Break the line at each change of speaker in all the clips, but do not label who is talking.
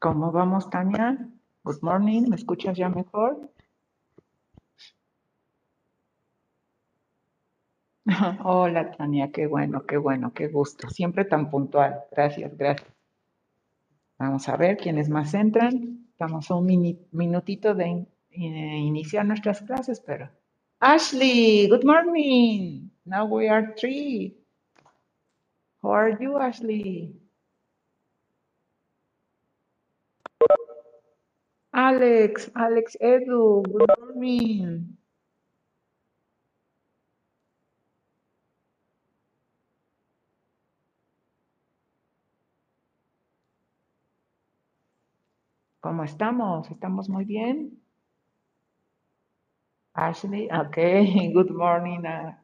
¿Cómo vamos, Tania? Good morning, ¿me escuchas ya mejor? Hola, Tania, qué bueno, qué bueno, qué gusto. Siempre tan puntual. Gracias, gracias. Vamos a ver quiénes más entran. Estamos a un minutito de eh, iniciar nuestras clases, pero. Ashley, good morning. Now we are three. How are you, Ashley? Alex, Alex Edu, good morning. ¿Cómo estamos? ¿Estamos muy bien? Ashley, okay, good morning, uh,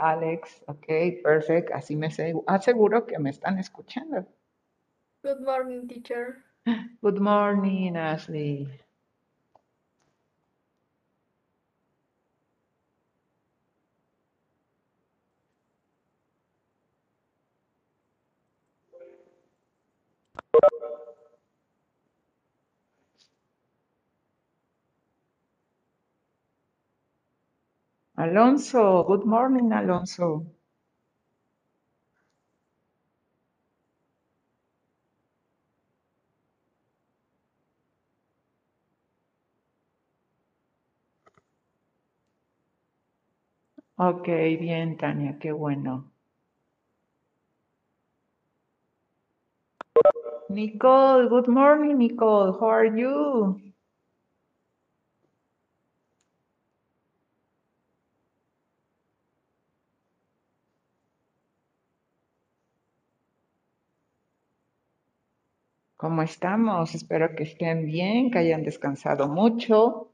Alex, okay, perfect, así me aseguro que me están escuchando.
Good morning, teacher.
Good morning, Ashley. Alonso, good morning, Alonso. Ok, bien, Tania, qué bueno. Nicole, good morning, Nicole. How are you? ¿Cómo estamos? Espero que estén bien, que hayan descansado mucho.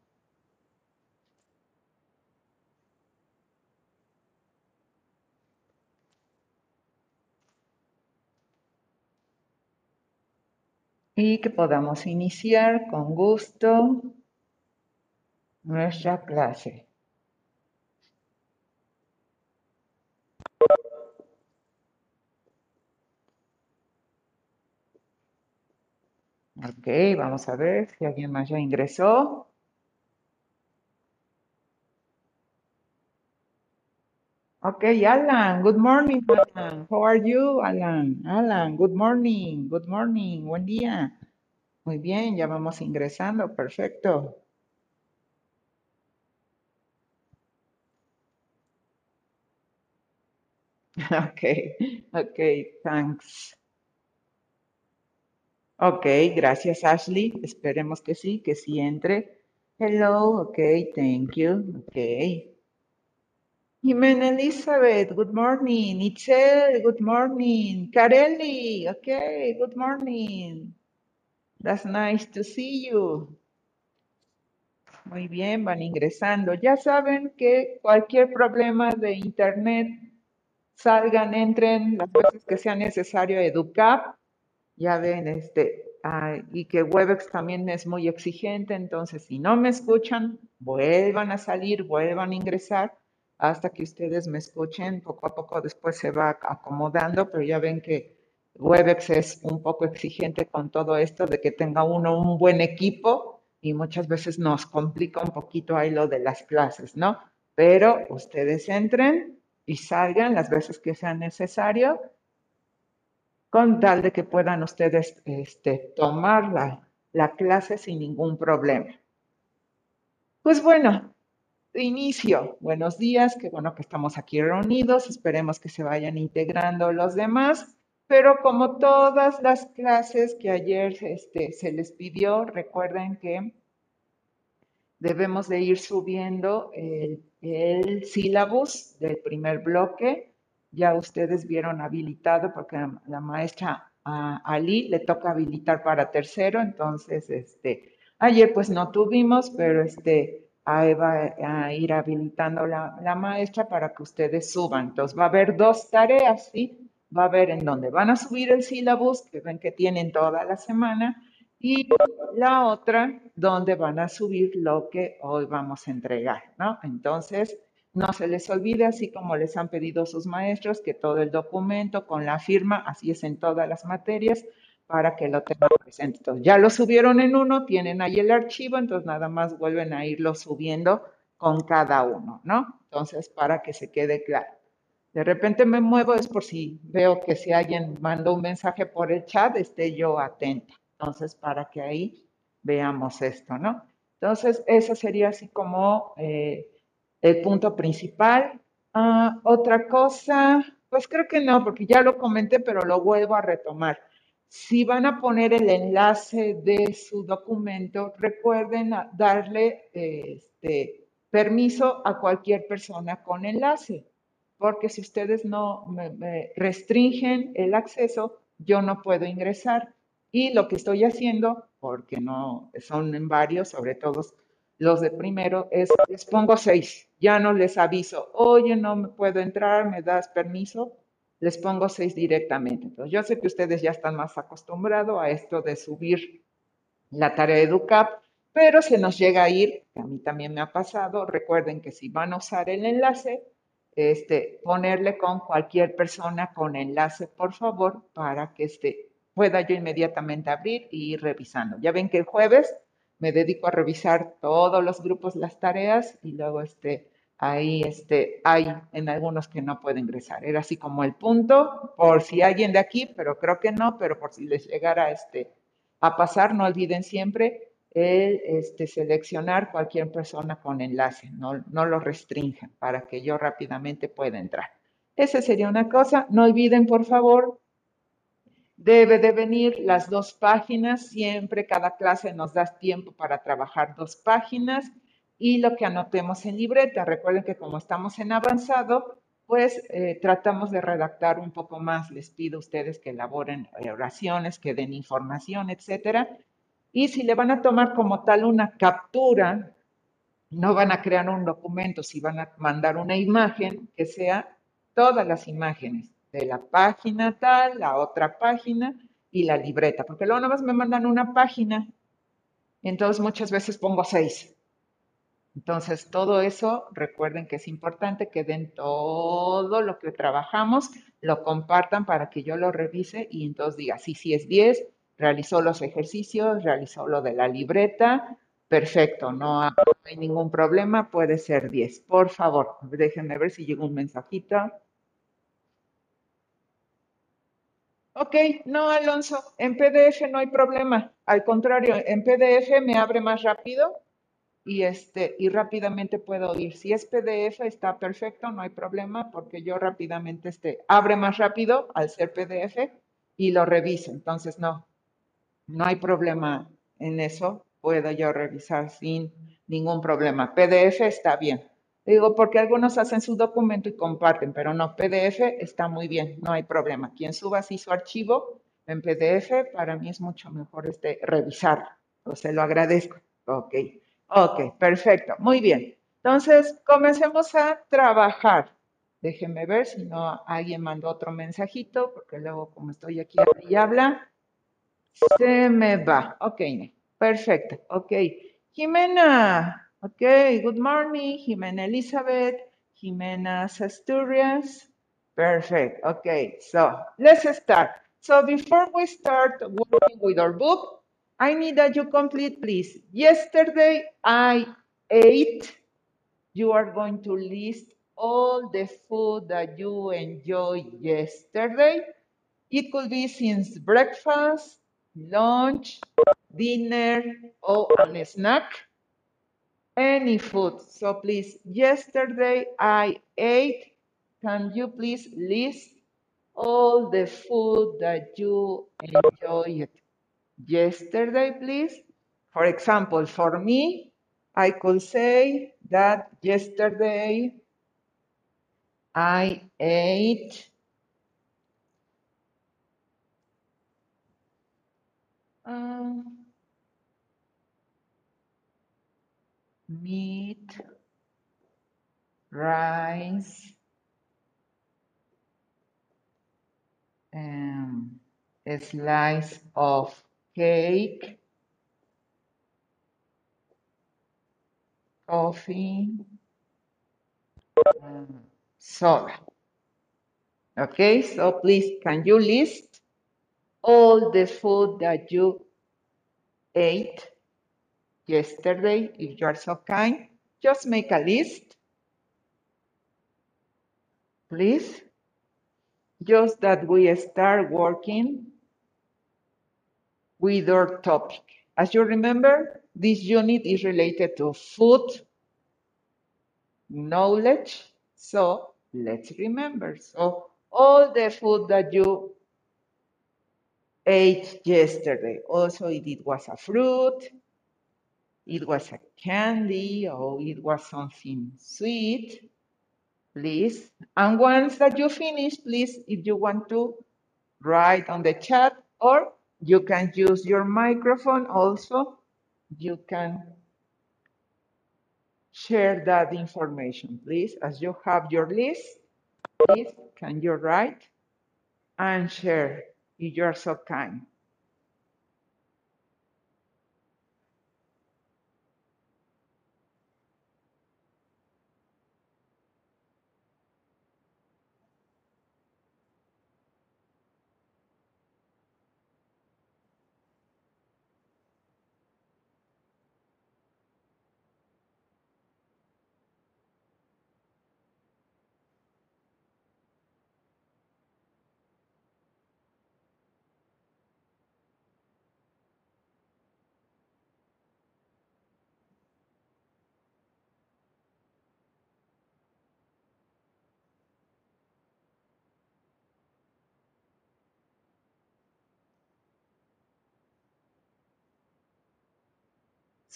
Y que podamos iniciar con gusto nuestra clase. Ok, vamos a ver si alguien más ya ingresó. Ok, Alan, good morning, Alan. How are you, Alan? Alan, good morning, good morning, buen día. Muy bien, ya vamos ingresando, perfecto. Ok, ok, thanks. Ok, gracias, Ashley. Esperemos que sí, que sí entre. Hello, ok, thank you, ok. Jimena Elizabeth, good morning. Itzel, good morning. Carelli, okay, good morning. That's nice to see you. Muy bien, van ingresando. Ya saben que cualquier problema de internet salgan, entren las veces que sea necesario EduCap. Ya ven, este, y que Webex también es muy exigente, entonces si no me escuchan, vuelvan a salir, vuelvan a ingresar hasta que ustedes me escuchen. Poco a poco después se va acomodando, pero ya ven que Webex es un poco exigente con todo esto de que tenga uno un buen equipo y muchas veces nos complica un poquito ahí lo de las clases, ¿no? Pero ustedes entren y salgan las veces que sea necesario con tal de que puedan ustedes este, tomar la, la clase sin ningún problema. Pues bueno, inicio, buenos días, qué bueno que estamos aquí reunidos, esperemos que se vayan integrando los demás, pero como todas las clases que ayer este, se les pidió, recuerden que debemos de ir subiendo el, el sílabus del primer bloque. Ya ustedes vieron habilitado porque la, maestra a Ali le toca habilitar para tercero, entonces este, ayer pues no tuvimos, pero este, ahí va a ir habilitando la, la maestra para que ustedes suban. Entonces va a haber dos tareas, ¿sí? Va a haber en donde van a subir el sílabus, que ven que tienen toda la semana, y la otra donde van a subir lo que hoy vamos a entregar, ¿no? Entonces, no se les olvide, así como les han pedido sus maestros, que todo el documento con la firma, así es en todas las materias, para que lo tengan presente. Entonces, ya lo subieron en uno, tienen ahí el archivo, entonces nada más vuelven a irlo subiendo con cada uno, ¿no? Entonces, para que se quede claro. De repente me muevo, es por si veo que si alguien mandó un mensaje por el chat, esté yo atenta. Entonces, para que ahí veamos esto, ¿no? Entonces, eso sería así como... Eh, el punto principal. Ah, otra cosa, pues creo que no, porque ya lo comenté, pero lo vuelvo a retomar. Si van a poner el enlace de su documento, recuerden darle este, permiso a cualquier persona con enlace, porque si ustedes no me restringen el acceso, yo no puedo ingresar. Y lo que estoy haciendo, porque no son en varios, sobre todo los de primero, es les pongo seis. Ya no les aviso, oye, no me puedo entrar, me das permiso. Les pongo seis directamente. Entonces, yo sé que ustedes ya están más acostumbrados a esto de subir la tarea de EduCap, pero se nos llega a ir, a mí también me ha pasado. Recuerden que si van a usar el enlace, este, ponerle con cualquier persona con enlace, por favor, para que este, pueda yo inmediatamente abrir y ir revisando. Ya ven que el jueves me dedico a revisar todos los grupos, las tareas y luego este, ahí este, hay en algunos que no puede ingresar. Era así como el punto, por si alguien de aquí, pero creo que no, pero por si les llegara este, a pasar, no olviden siempre el este, seleccionar cualquier persona con enlace, no, no lo restringen para que yo rápidamente pueda entrar. Esa sería una cosa. No olviden, por favor, Debe de venir las dos páginas, siempre cada clase nos da tiempo para trabajar dos páginas y lo que anotemos en libreta. Recuerden que como estamos en avanzado, pues eh, tratamos de redactar un poco más. Les pido a ustedes que elaboren oraciones, que den información, etcétera. Y si le van a tomar como tal una captura, no van a crear un documento, si van a mandar una imagen, que sea todas las imágenes de la página tal, la otra página y la libreta, porque luego nada más me mandan una página, entonces muchas veces pongo seis. Entonces, todo eso, recuerden que es importante que den todo lo que trabajamos, lo compartan para que yo lo revise y entonces diga, sí, sí es 10, realizó los ejercicios, realizó lo de la libreta, perfecto, no hay ningún problema, puede ser 10. Por favor, déjenme ver si llega un mensajito. Ok, no, Alonso, en PDF no hay problema. Al contrario, en PDF me abre más rápido y, este, y rápidamente puedo ir. Si es PDF está perfecto, no hay problema porque yo rápidamente este, abre más rápido al ser PDF y lo reviso. Entonces, no, no hay problema en eso. Puedo yo revisar sin ningún problema. PDF está bien. Digo, porque algunos hacen su documento y comparten, pero no, PDF está muy bien, no hay problema. Quien suba así su archivo en PDF, para mí es mucho mejor este, revisar. O se lo agradezco. Ok, ok, perfecto, muy bien. Entonces, comencemos a trabajar. Déjenme ver si no alguien mandó otro mensajito, porque luego como estoy aquí y habla, se me va. Ok, perfecto. Ok. Jimena. Ok, good morning. Jimena Elizabeth. Jimena Asturias. Perfect. Okay, so let's start. So before we start working with our book, I need that you complete, please. Yesterday I ate. You are going to list all the food that you enjoyed yesterday. It could be since breakfast, lunch, dinner, or a snack. Any food. So please, yesterday I ate. Can you please list all the food that you enjoyed yesterday, please? For example, for me, I could say that yesterday I ate um, meat, rice, um, a slice of cake, coffee, soda. Okay, so please, can you list all the food that you ate yesterday, if you are so kind? Just make a list, please. Just that we start working with our topic. As you remember, this unit is related to food knowledge. So let's remember. So all the food that you ate yesterday, also if it was a fruit, it was a candy, or it was something sweet, please. And once that you finish, please, if you want to write on the chat, or you can use your microphone also, you can share that information, please. As you have your list, please, can you write and share if you are so kind?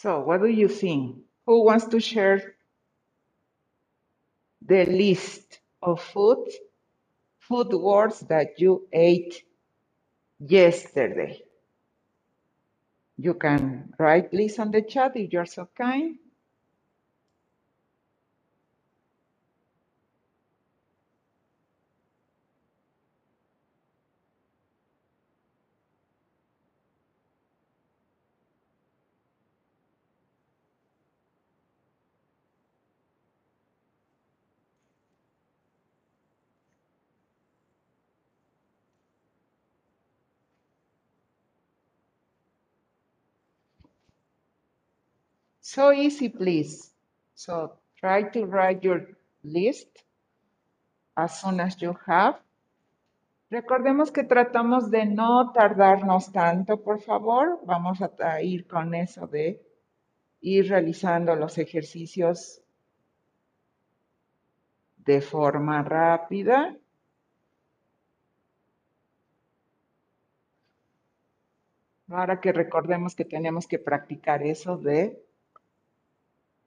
So what do you think? Who wants to share the list of food, food words that you ate yesterday? You can write please on the chat if you're so kind. So easy, please. So try to write your list as soon as you have. Recordemos que tratamos de no tardarnos tanto, por favor. Vamos a ir con eso de ir realizando los ejercicios de forma rápida. Ahora que recordemos que tenemos que practicar eso de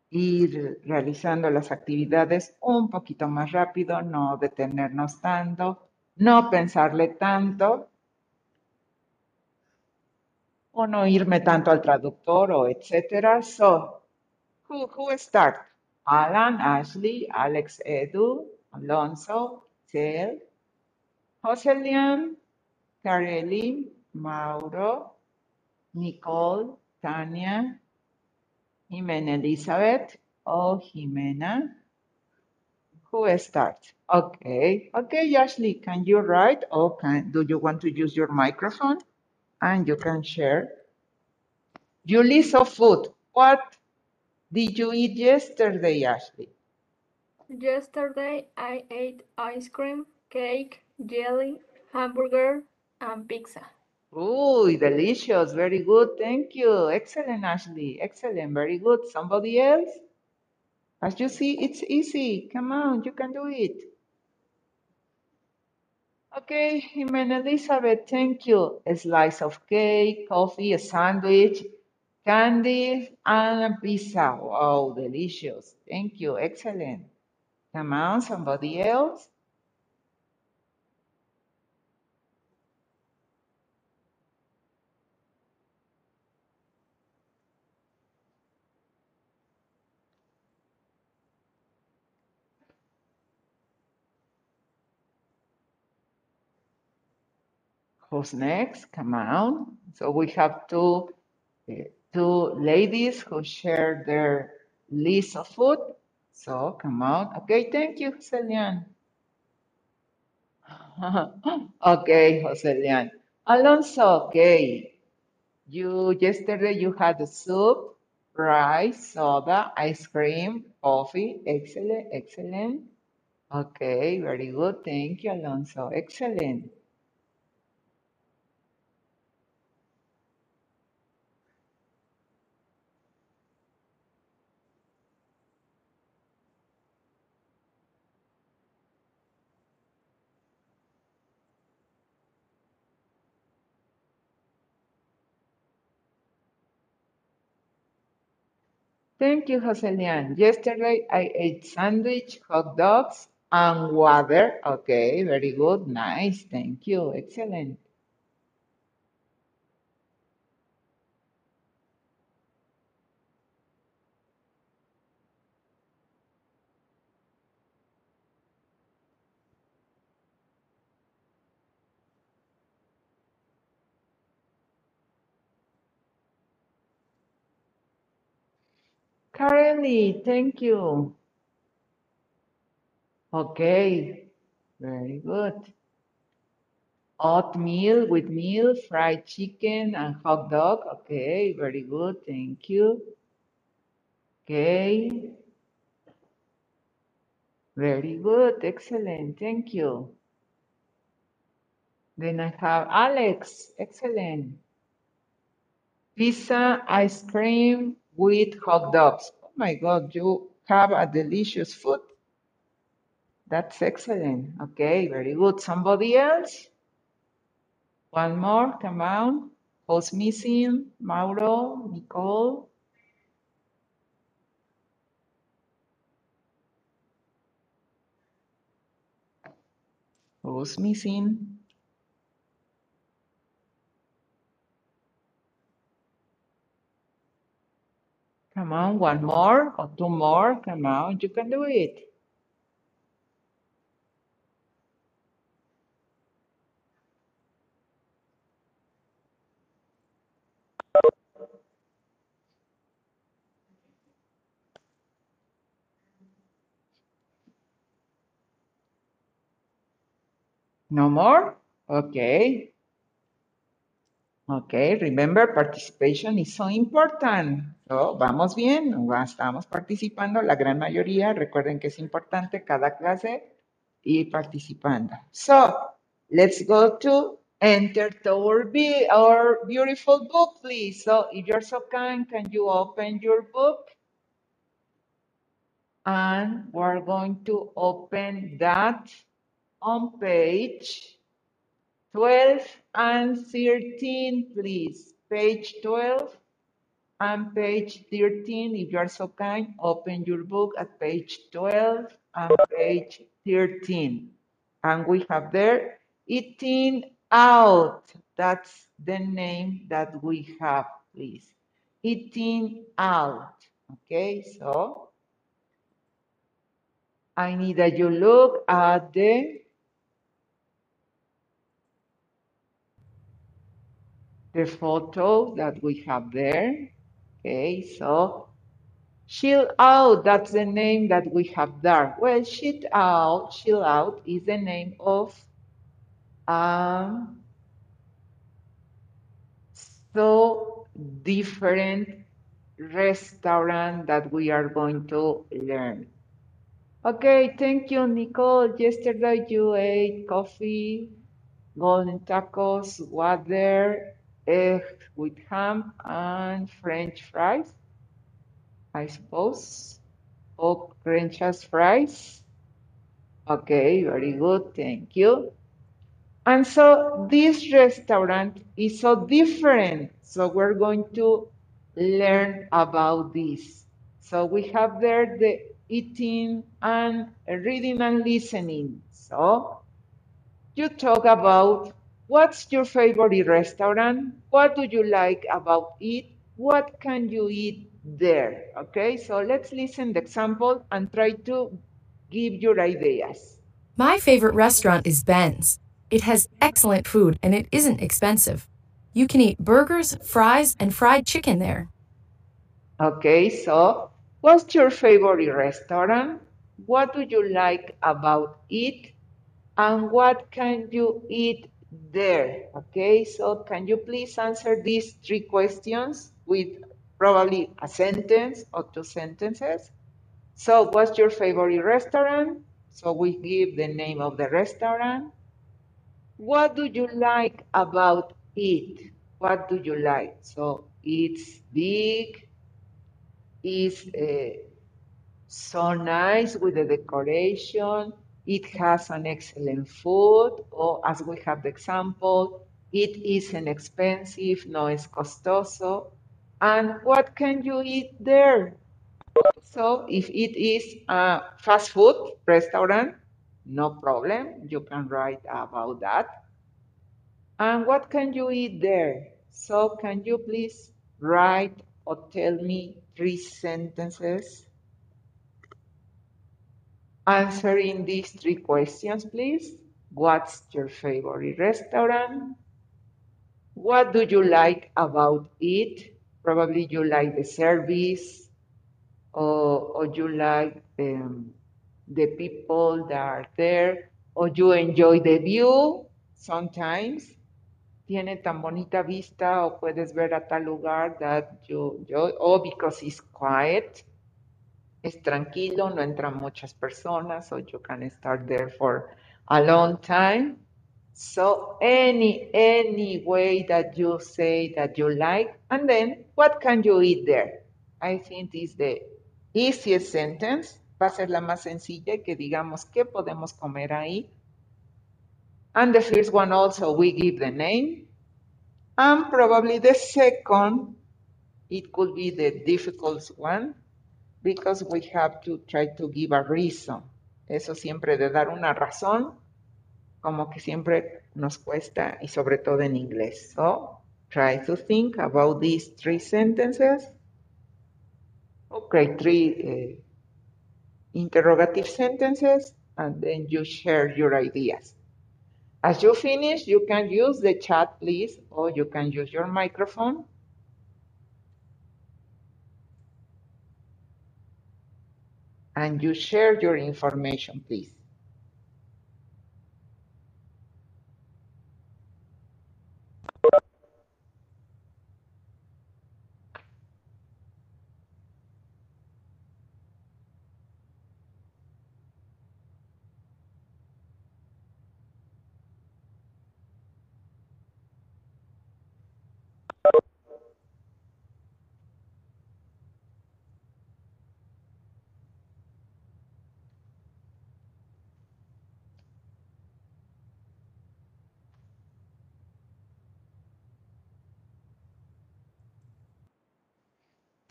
ir realizando las actividades un poquito más rápido, no detenernos tanto, no pensarle tanto, o no irme tanto al traductor o etcétera. So, who, who start? Alan, Ashley, Alex, Edu, Alonso, Tel, Joselian, Carelli, Mauro, Nicole, Tania, Jimena Elizabeth, or Jimena. Who starts? Okay, okay, Ashley, can you write or can, do you want to use your microphone? And you can share. Your list of food. What did you eat yesterday, Ashley?
Yesterday I ate ice cream, cake, jelly, hamburger, and pizza.
Ooh, delicious. Very good. Thank you. Excellent, Ashley. Excellent. Very good. Somebody else? As you see, it's easy. Come on, you can do it. Okay, Jimena Elizabeth, thank you. A slice of cake, coffee, a sandwich, candy, and a pizza. Wow, delicious. Thank you. Excellent. Come on, somebody else? Who's next? Come on. So we have two, eh, two ladies who share their list of food. So come on. Okay, thank you, Celian. Okay, Joselian. Alonso, okay. You yesterday you had the soup, rice, soda, ice cream, coffee. Excellent, excellent. Okay, very good. Thank you, Alonso. Excellent. Thank you, Joselian. Yesterday I ate sandwich, hot dogs, and water. Okay, very good. Nice. Thank you. Excellent. Carly, thank you. Okay, very good. Oatmeal with meal, fried chicken, and hot dog. Okay, very good. Thank you. Okay, very good. Excellent. Thank you. Then I have Alex. Excellent. Pizza, ice cream with hot dogs. My God, you have a delicious food. That's excellent. Okay, very good. Somebody else? One more, come on. Who's missing? Mauro, Nicole. Who's missing? Come on, one more or two more. Come on, you can do it. No more? Okay. Okay, remember participation is so important. So, vamos bien, estamos participando la gran mayoría. Recuerden que es importante cada clase ir participando. So, let's go to enter our, be our beautiful book, please. So, if you're so kind, can you open your book? And we're going to open that on page 12 and 13, please. Page 12 and page 13. If you are so kind, open your book at page 12 and page 13. And we have there, eating out. That's the name that we have, please. Eating out. Okay, so I need that you look at the the photo that we have there. Okay, so chill out, that's the name that we have there. Well, chill out, chill out is the name of um, so different restaurant that we are going to learn. Okay, thank you, Nicole. Yesterday you ate coffee, golden tacos, water, egg with ham, and French fries, I suppose. Or French fries. Okay, very good, thank you. And so this restaurant is so different. So we're going to learn about this. So we have there the eating and reading and listening. So you talk about what's your favorite restaurant? What do you like about it? What can you eat there? Okay, so let's listen the example and try to give your ideas.
My favorite restaurant is Ben's. It has excellent food and it isn't expensive. You can eat burgers, fries, and fried chicken there.
Okay, so what's your favorite restaurant? What do you like about it? And what can you eat there? Okay, so can you please answer these three questions with probably a sentence or two sentences? So, what's your favorite restaurant? So, we give the name of the restaurant. What do you like about it? What do you like? So, it's big, it's uh, so nice with the decoration. It has an excellent food, or as we have the example, it isn't expensive, no es costoso. And what can you eat there? So if it is a fast food restaurant, no problem, you can write about that. And what can you eat there? So can you please write or tell me three sentences answering these three questions, please. What's your favorite restaurant? What do you like about it? Probably you like the service or, or you like um, the people that are there or you enjoy the view sometimes. Tiene tan bonita vista o puedes ver a tal lugar that you, yo, or because it's quiet es tranquilo, no entran muchas personas, so you can start there for a long time. So any any way that you say that you like, and then what can you eat there? I think is the easiest sentence. Va a ser la más sencilla que digamos qué podemos comer ahí. And the first one also we give the name. And probably the second, it could be the difficult one because we have to try to give a reason. Eso siempre de dar una razón, como que siempre nos cuesta, y sobre todo en inglés. So, try to think about these three sentences. Okay, three uh, interrogative sentences, and then you share your ideas. As you finish, you can use the chat, please, or you can use your microphone and you share your information, please.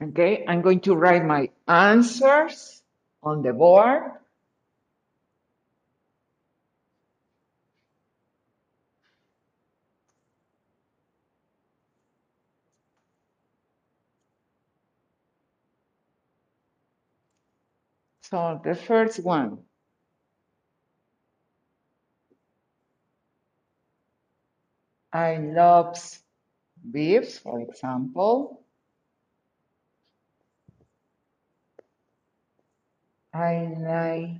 Okay, I'm going to write my answers on the board. So the first one. I love beef, for example. I like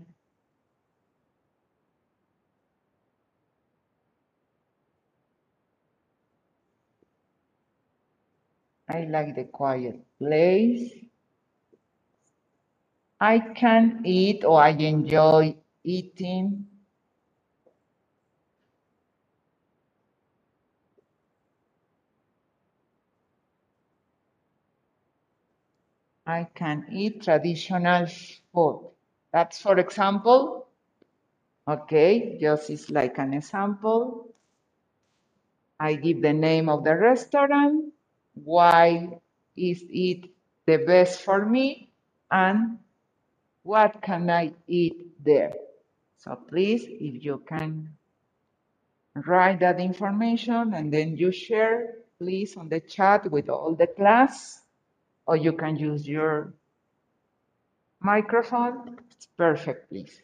I like the quiet place. I can eat or I enjoy eating. I can eat traditional food. That's for example, okay, just is like an example. I give the name of the restaurant, why is it the best for me, and what can I eat there? So please, if you can write that information and then you share, please, on the chat with all the class, or you can use your microphone. It's perfect, please.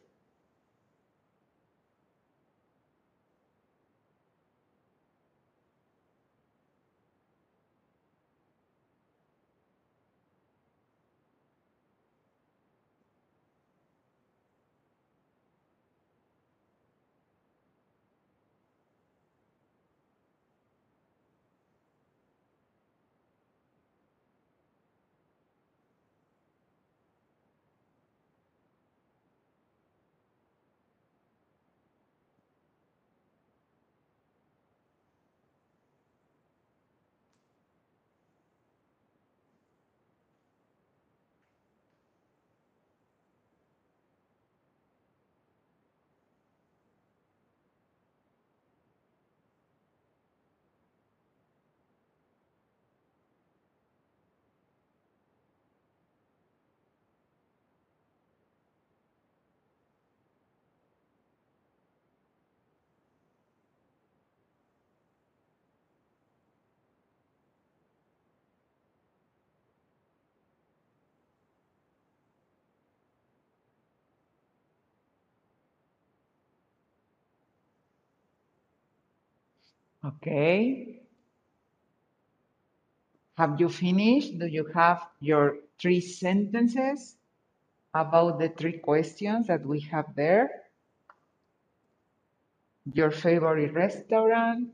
Okay. Have you finished? Do you have your three sentences about the three questions that we have there? Your favorite restaurant?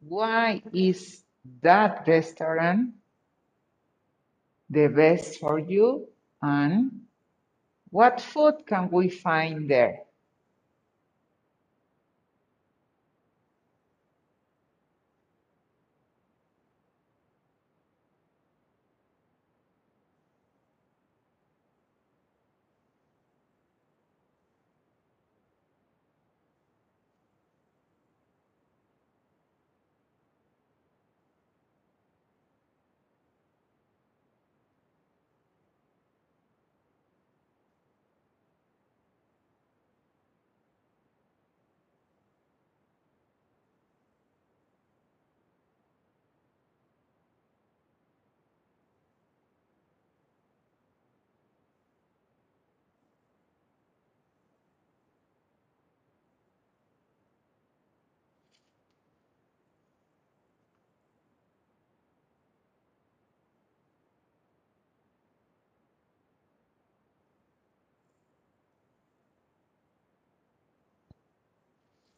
Why is that restaurant the best for you? And what food can we find there?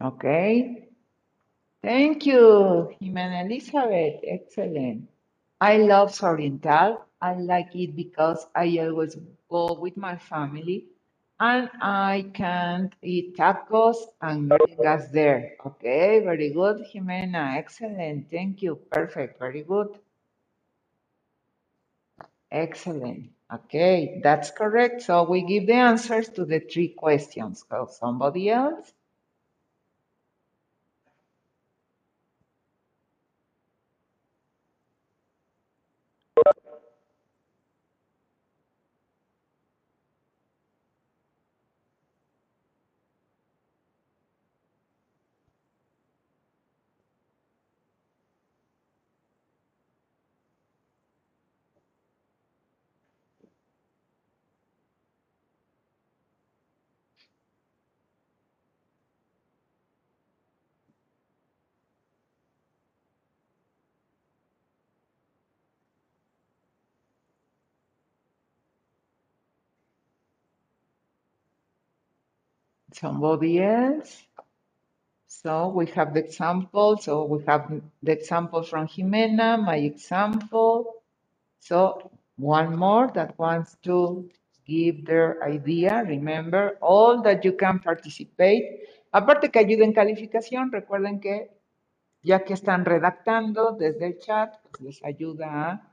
Okay. Thank you, Jimena Elizabeth. Excellent. I love Oriental. I like it because I always go with my family and I can eat tacos and gas there. Okay, very good, Jimena. Excellent. Thank you. Perfect. Very good. Excellent. Okay, that's correct. So we give the answers to the three questions. So somebody else? Somebody else? So we have the example. So we have the example from Jimena, my example. So one more that wants to give their idea. Remember, all that you can participate. Aparte que ayuden calificación, recuerden que ya que están redactando desde el chat, pues les ayuda a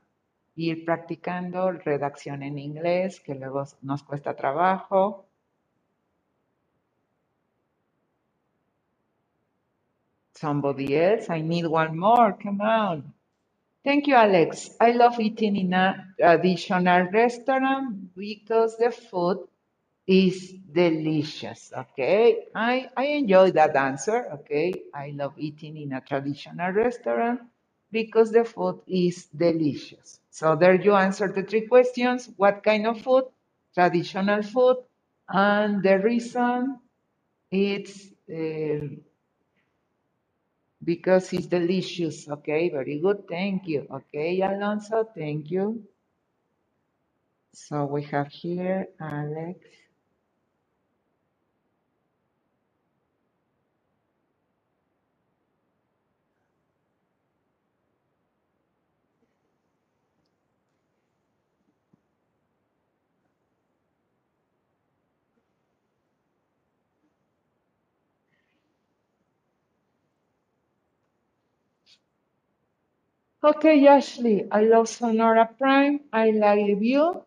ir practicando redacción en inglés, que luego nos cuesta trabajo. Somebody else, I need one more, come on. Thank you, Alex. I love eating in a traditional restaurant because the food is delicious. Okay, I, I enjoy that answer. Okay, I love eating in a traditional restaurant because the food is delicious. So there you answer the three questions. What kind of food? Traditional food. And the reason it's uh, because it's delicious. Okay, very good. Thank you. Okay, Alonso, thank you. So we have here Alex. Okay, Ashley, I love Sonora Prime. I like the view.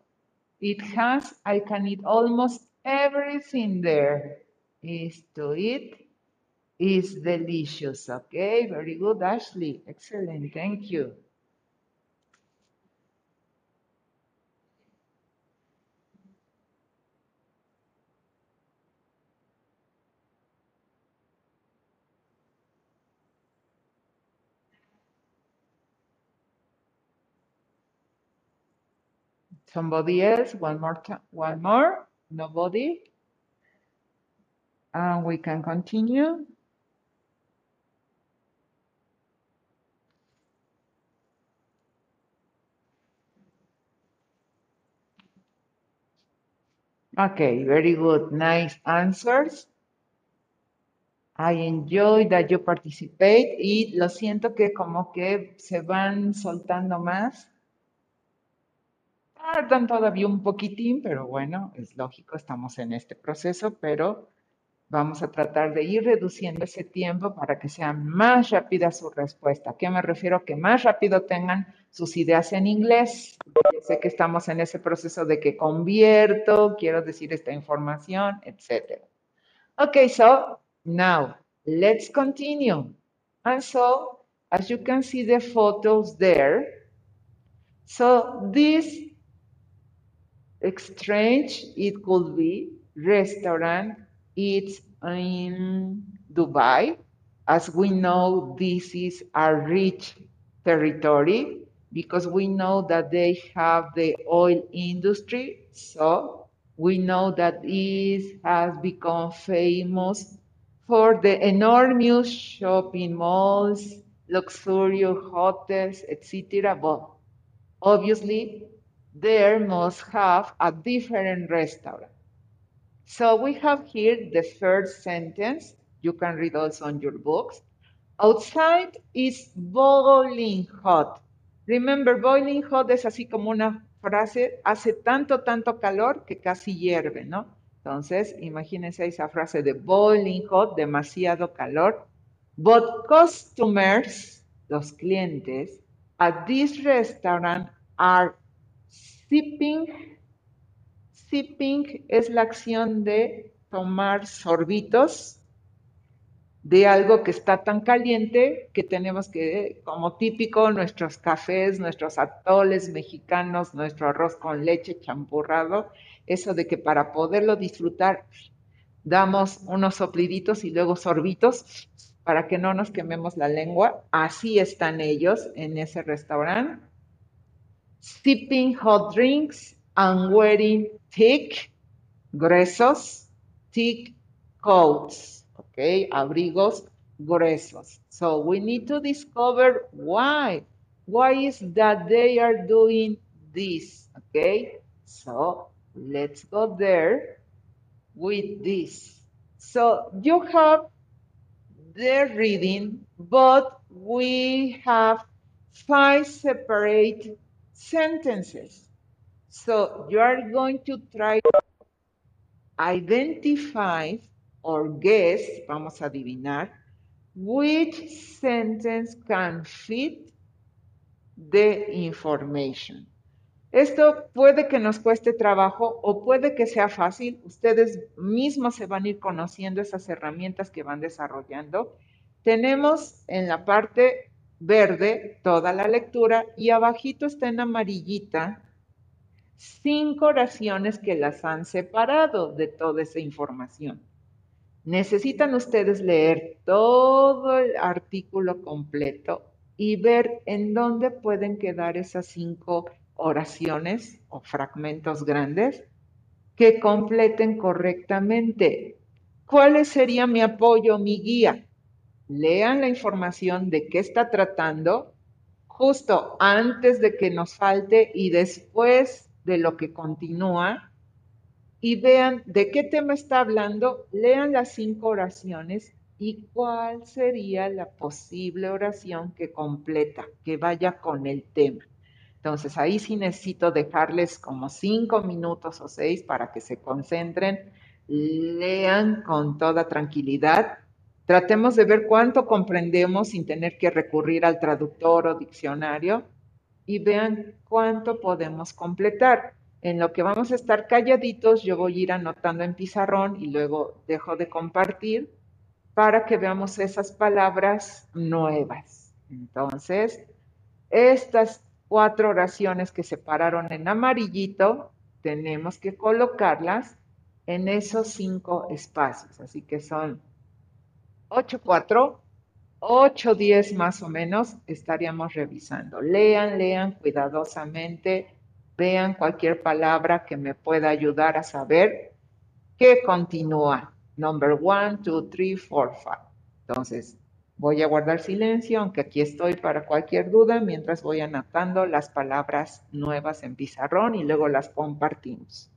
It has, I can eat almost everything there. Is to eat is delicious. Okay, very good, Ashley. Excellent, thank you. Somebody else, one more time, one more, nobody? And we can continue. Okay, very good, nice answers. I enjoy that you participate y lo siento que como que se van soltando más. Tardan todavía un poquitín, pero bueno, es lógico, estamos en este proceso, pero vamos a tratar de ir reduciendo ese tiempo para que sea más rápida su respuesta. ¿A qué me refiero? Que más rápido tengan sus ideas en inglés. Sé que estamos en ese proceso de que convierto, quiero decir esta información, etc. Okay, so now let's continue. And so, as you can see the photos there, so this strange it could be restaurant it's in dubai. As we know this is a rich territory because we know that they have the oil industry. So we know that it has become famous for the enormous shopping malls luxurious hotels etc but obviously there must have a different restaurant. So we have here the first sentence. You can read also on your books. Outside is boiling hot. Remember, boiling hot es así como una frase, hace tanto, tanto calor que casi hierve, ¿no? Entonces, imagínense esa frase de boiling hot, demasiado calor. But customers, los clientes, at this restaurant are Sipping, sipping es la acción de tomar sorbitos de algo que está tan caliente que tenemos que, como típico, nuestros cafés, nuestros atoles mexicanos, nuestro arroz con leche champurrado, eso de que para poderlo disfrutar damos unos sopliditos y luego sorbitos para que no nos quememos la lengua. Así están ellos en ese restaurante sipping hot drinks and wearing thick, gruesos, thick coats, okay, abrigos gruesos. So we need to discover why. Why is that they are doing this, okay? So let's go there with this. So you have the reading, but we have five separate sentences. So you are going to try to identify or guess, vamos a adivinar, which sentence can fit the information. Esto puede que nos cueste trabajo o puede que sea fácil. Ustedes mismos se van a ir conociendo esas herramientas que van desarrollando. Tenemos en la parte verde toda la lectura y abajito está en amarillita cinco oraciones que las han separado de toda esa información. Necesitan ustedes leer todo el artículo completo y ver en dónde pueden quedar esas cinco oraciones o fragmentos grandes que completen correctamente. ¿Cuál sería mi apoyo, mi guía? Lean la información de qué está tratando justo antes de que nos falte y después de lo que continúa y vean de qué tema está hablando, lean las cinco oraciones y cuál sería la posible oración que completa, que vaya con el tema. Entonces ahí sí necesito dejarles como cinco minutos o seis para que se concentren, lean con toda tranquilidad. Tratemos de ver cuánto comprendemos sin tener que recurrir al traductor o diccionario y vean cuánto podemos completar. En lo que vamos a estar calladitos, yo voy a ir anotando en pizarrón y luego dejo de compartir para que veamos esas palabras nuevas. Entonces, estas cuatro oraciones que se pararon en amarillito, tenemos que colocarlas en esos cinco espacios. Así que son 8, 4, 8, 10 más o menos estaríamos revisando. Lean, lean cuidadosamente, vean cualquier palabra que me pueda ayudar a saber qué continúa. Number one, two, three, four, five. Entonces, Voy a guardar silencio, aunque aquí estoy para cualquier duda, mientras voy anotando las palabras nuevas en pizarrón y luego las compartimos.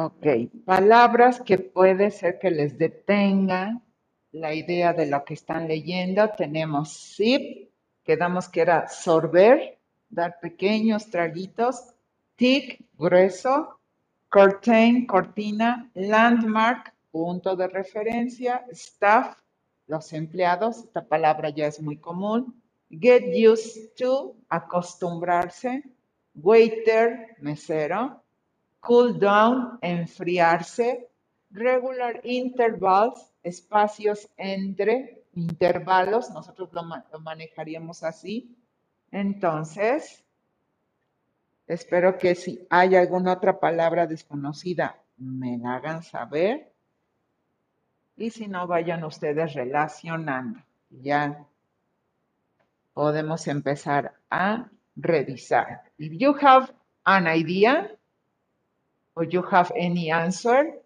Ok, palabras que puede ser que les detengan la idea de lo que están leyendo. Tenemos sip, quedamos que era sorber, dar pequeños traguitos. Tick, grueso. Curtain, cortina. Landmark, punto de referencia. Staff, los empleados. Esta palabra ya es muy común. Get used to, acostumbrarse. Waiter, mesero. Cool down, enfriarse. Regular intervals, espacios entre, intervalos, nosotros lo, manejaríamos así. Entonces, espero que si hay alguna otra palabra desconocida, me la hagan saber. Y si no, vayan ustedes relacionando. Ya podemos empezar a revisar. If you have an idea or you have any answer,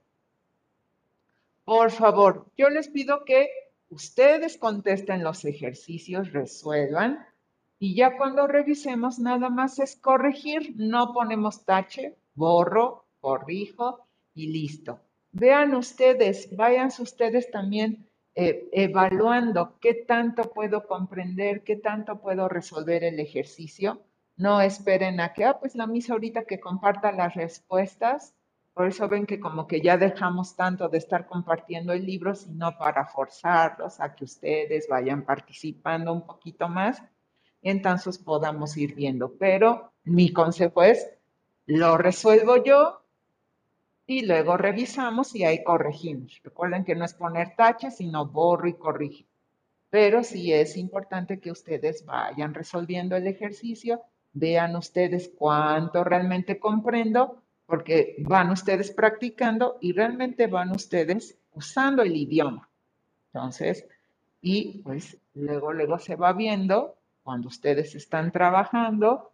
por favor, yo les pido que ustedes contesten los ejercicios, resuelvan y ya cuando revisemos nada más es corregir, no ponemos tache, borro, corrijo y listo. Vean ustedes, váyanse ustedes también eh, evaluando qué tanto puedo comprender, qué tanto puedo resolver el ejercicio. No esperen a que, ah, pues la misa ahorita que comparta las respuestas. Por eso ven que como que ya dejamos tanto de estar compartiendo el libro, sino para forzarlos a que ustedes vayan participando un poquito más. Entonces podamos ir viendo. Pero mi consejo es, lo resuelvo yo, y luego revisamos y ahí corregimos. Recuerden que no es poner tache, sino borro y corrige. Pero sí es importante que ustedes vayan resolviendo el ejercicio, vean ustedes cuánto realmente comprendo, porque van ustedes practicando y realmente van ustedes usando el idioma. Entonces, y pues luego, luego se va viendo cuando ustedes están trabajando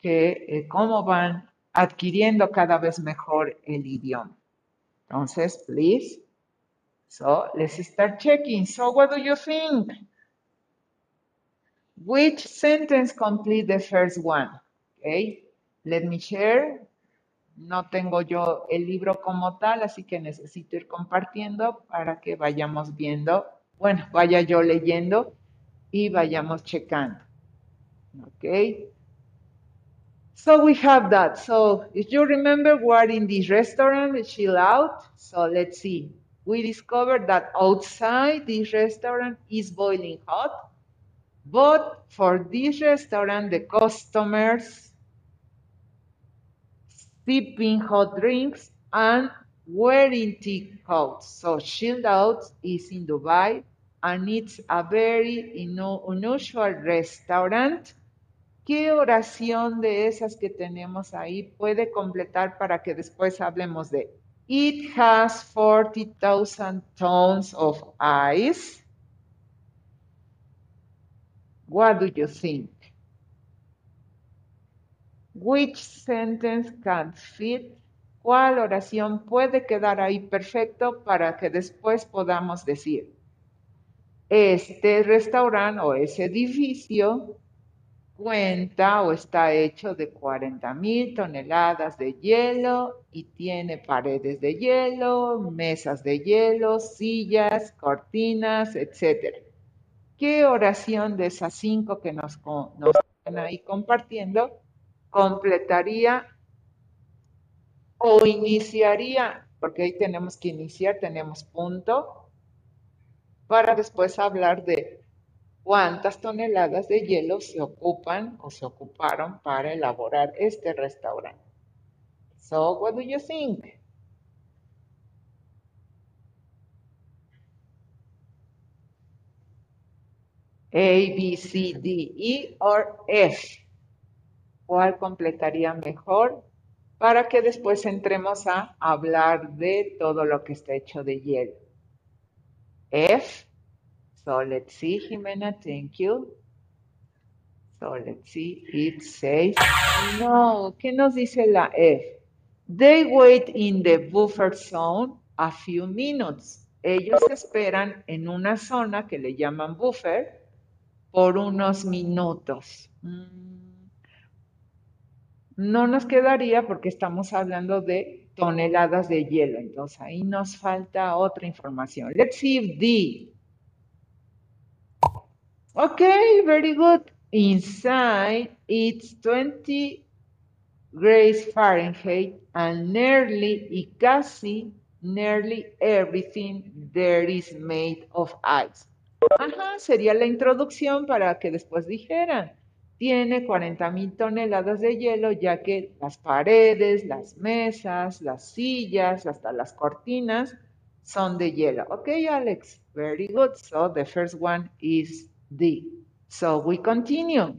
que eh, cómo van adquiriendo cada vez mejor el idioma. Entonces, please. So, let's start checking. So, what do you think? Which sentence complete the first one? Okay, let me share. No tengo yo el libro como tal, así que necesito ir compartiendo para que vayamos viendo, bueno, vaya yo leyendo y vayamos checando. Okay. So we have that. So if you remember, we're in this restaurant, chill out. So let's see. We discovered that outside this restaurant is boiling hot. But for this restaurant, the customers sipping hot drinks and wearing thick coats. So chilled out is in Dubai and it's a very unusual restaurant ¿Qué oración de esas que tenemos ahí puede completar para que después hablemos de It has 40,000 tons of ice? What do you think? Which sentence can fit? ¿Cuál oración puede quedar ahí perfecto para que después podamos decir, este restaurante o ese edificio cuenta o está hecho de 40 mil toneladas de hielo y tiene paredes de hielo, mesas de hielo, sillas, cortinas, etc. ¿Qué oración de esas cinco que nos, nos están ahí compartiendo completaría o iniciaría, porque ahí tenemos que iniciar, tenemos punto, para después hablar de cuántas toneladas de hielo se ocupan o se ocuparon para elaborar este restaurante. So, what do you think? A, B, C, D, E o F. ¿Cuál completaría mejor? Para que después entremos a hablar de todo lo que está hecho de hielo. F, So let's see, Jimena, thank you. So let's see, it says, no, ¿qué nos dice la F? They wait in the buffer zone a few minutes. Ellos esperan en una zona que le llaman buffer por unos minutos. Mm. no nos quedaría porque estamos hablando de toneladas de hielo. Entonces ahí nos falta otra información. Let's see if D. Okay, very good. Inside it's 20 degrees Fahrenheit and nearly y casi nearly everything there is made of ice. Ajá, sería la introducción para que después dijeran tiene 40.000 toneladas de hielo, ya que las paredes, las mesas, las sillas, hasta las cortinas son de hielo. Okay, Alex, very good. So the first one is D. So we continue.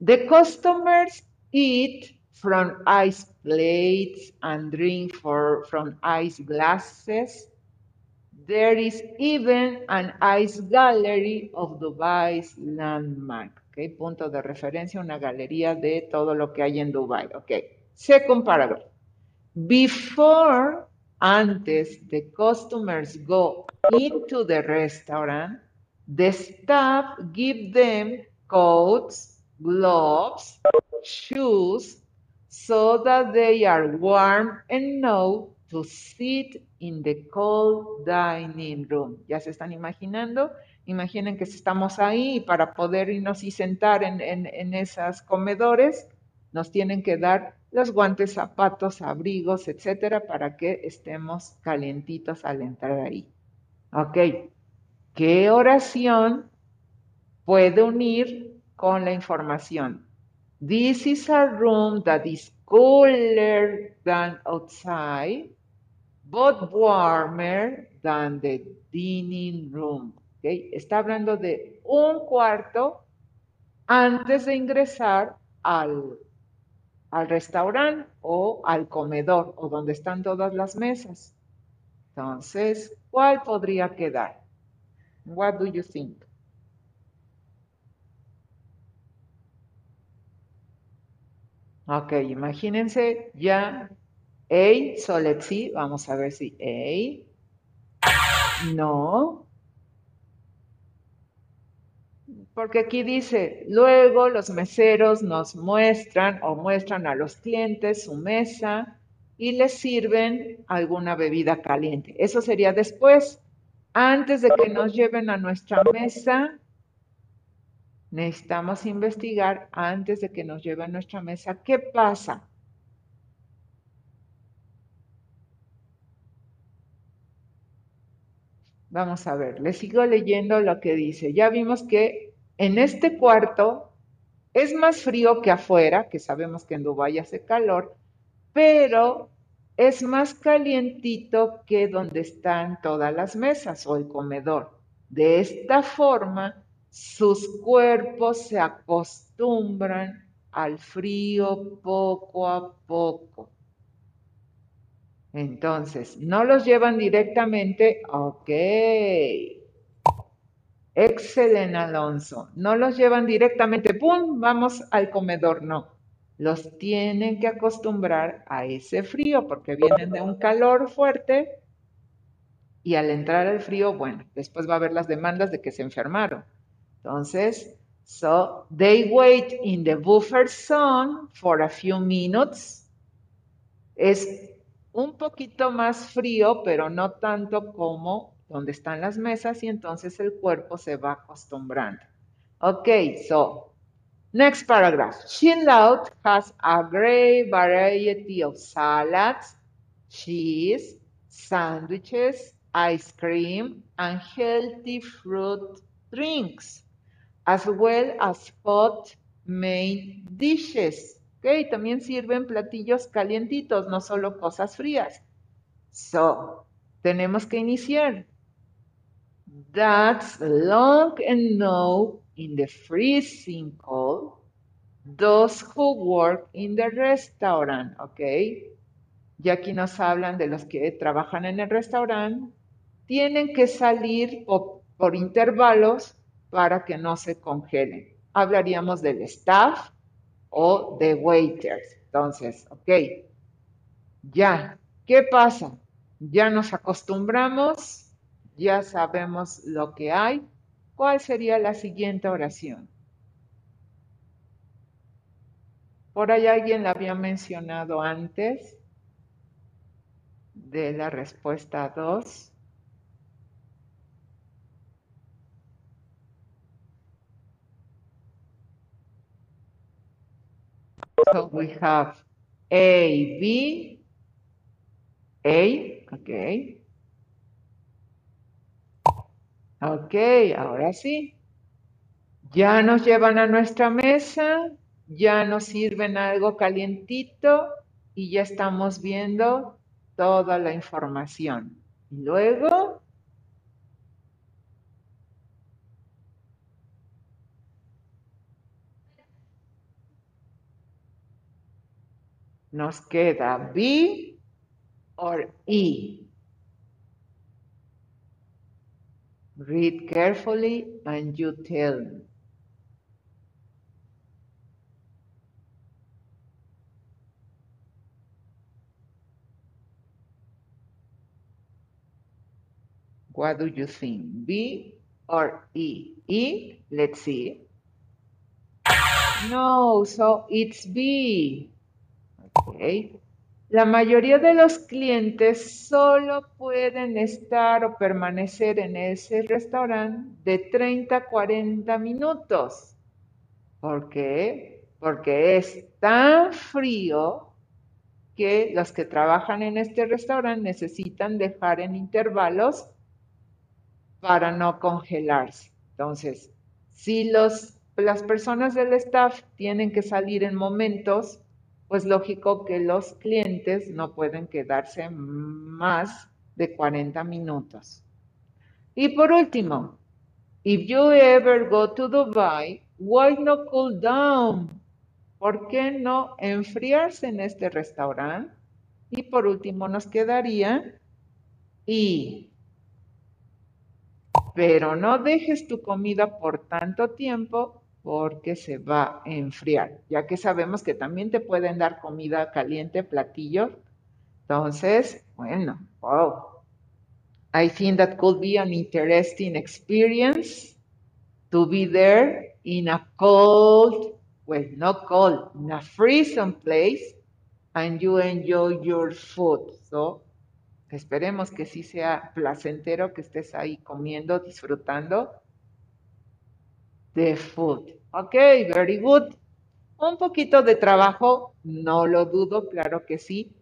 The customers eat from ice plates and drink for, from ice glasses There is even an ice gallery of Dubai's landmark. Okay, punto de referencia, una galería de todo lo que hay en Dubai. Okay, second paragraph. Before, antes the customers go into the restaurant, the staff give them coats, gloves, shoes, so that they are warm and know to sit in the cold dining room. ¿Ya se están imaginando? Imaginen que estamos ahí para poder irnos y sentar en, en, en esos comedores, nos tienen que dar los guantes, zapatos, abrigos, etcétera, para que estemos calientitos al entrar ahí. Ok. ¿Qué oración puede unir con la información? This is a room that is cooler than outside but warmer than the dining room. ¿okay? Está hablando de un cuarto antes de ingresar al, al restaurante o al comedor o donde están todas las mesas. Entonces, ¿cuál podría quedar? What do you think? Ok, imagínense ya a, so let's see, vamos a ver si A. No. Porque aquí dice, luego los meseros nos muestran o muestran a los clientes su mesa y les sirven alguna bebida caliente. Eso sería después. Antes de que nos lleven a nuestra mesa, necesitamos investigar antes de que nos lleven a nuestra mesa qué pasa. Vamos a ver, le sigo leyendo lo que dice. Ya vimos que en este cuarto es más frío que afuera, que sabemos que en Dubái hace calor, pero es más calientito que donde están todas las mesas o el comedor. De esta forma, sus cuerpos se acostumbran al frío poco a poco. Entonces, no los llevan directamente, ok. Excelente, Alonso. No los llevan directamente, ¡pum! Vamos al comedor, no. Los tienen que acostumbrar a ese frío porque vienen de un calor fuerte y al entrar al frío, bueno, después va a haber las demandas de que se enfermaron. Entonces, so they wait in the buffer zone for a few minutes. Es un poquito más frío, pero no tanto como donde están las mesas y entonces el cuerpo se va acostumbrando. Okay, so next paragraph. Chillout has a great variety of salads, cheese, sandwiches, ice cream, and healthy fruit drinks, as well as hot main dishes. Ok, también sirven platillos calientitos, no solo cosas frías. So, tenemos que iniciar. That's long and no in the freezing cold. Those who work in the restaurant, ok. Y aquí nos hablan de los que trabajan en el restaurante. Tienen que salir por, por intervalos para que no se congelen. Hablaríamos del staff, o de waiters. Entonces, ok, ya, ¿qué pasa? Ya nos acostumbramos, ya sabemos lo que hay. ¿Cuál sería la siguiente oración? Por ahí alguien la había mencionado antes de la respuesta 2. So we have A, B, A, ok. Ok, ahora sí. Ya nos llevan a nuestra mesa, ya nos sirven algo calientito y ya estamos viendo toda la información. Luego nos queda B or E. Read carefully and you tell me. What do you think? B or E? E, let's see. No, so it's B. La mayoría de los clientes solo pueden estar o permanecer en ese restaurante de 30 a 40 minutos. ¿Por qué? Porque es tan frío que los que trabajan en este restaurante necesitan dejar en intervalos para no congelarse. Entonces, si los, las personas del staff tienen que salir en momentos, pues lógico que los clientes no pueden quedarse más de 40 minutos. Y por último, if you ever go to Dubai, why no cool down? ¿Por qué no enfriarse en este restaurante? Y por último nos quedaría y pero no dejes tu comida por tanto tiempo porque se va a enfriar, ya que sabemos que también te pueden dar comida caliente, platillo. Entonces, bueno, wow. I think that could be an interesting experience to be there in a cold, well, not cold, in a freezing place, and you enjoy your food. So, Esperemos que sí sea placentero, que estés ahí comiendo, disfrutando de food. Ok, very good. Un poquito de trabajo, no lo dudo, claro que sí.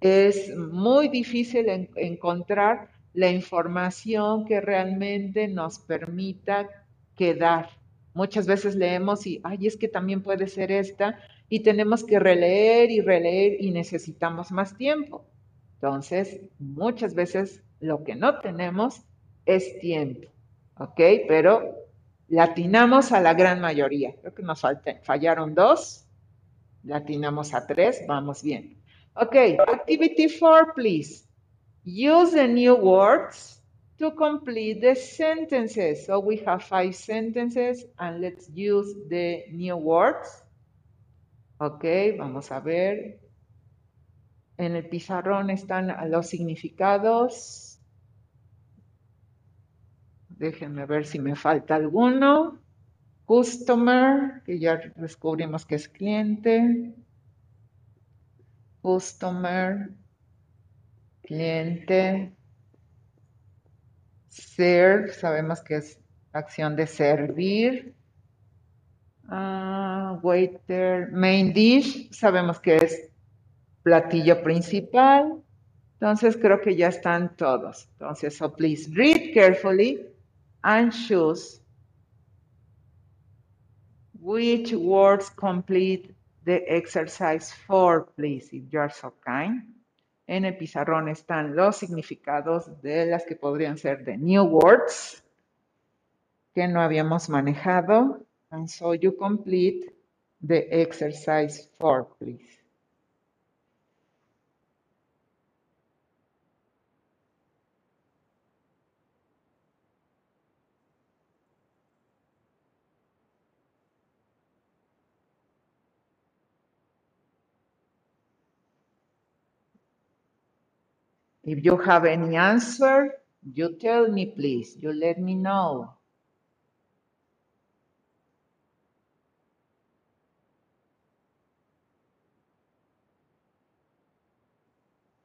Es muy difícil encontrar la información que realmente nos permita quedar. Muchas veces leemos y, ay, es que también puede ser esta, y tenemos que releer y releer y necesitamos más tiempo. Entonces, muchas veces lo que no tenemos es tiempo, ¿ok? Pero latinamos a la gran mayoría. Creo que nos fallaron dos, latinamos a tres, vamos bien. Ok, activity four, please. Use the new words to complete the sentences. So we have five sentences and let's use the new words. Ok, vamos a ver. En el pizarrón están los significados. Déjenme ver si me falta alguno. Customer, que ya descubrimos que es cliente. Customer, cliente. Serve, sabemos que es acción de servir. Ah, waiter, main dish, sabemos que es platillo principal. Entonces creo que ya están todos. Entonces, so please read carefully and choose which words complete the exercise for, please, if you are so kind. En el pizarrón están los significados de las que podrían ser de new words que no habíamos manejado. And so you complete the exercise for, please. If you have any answer, you tell me, please. You let me know.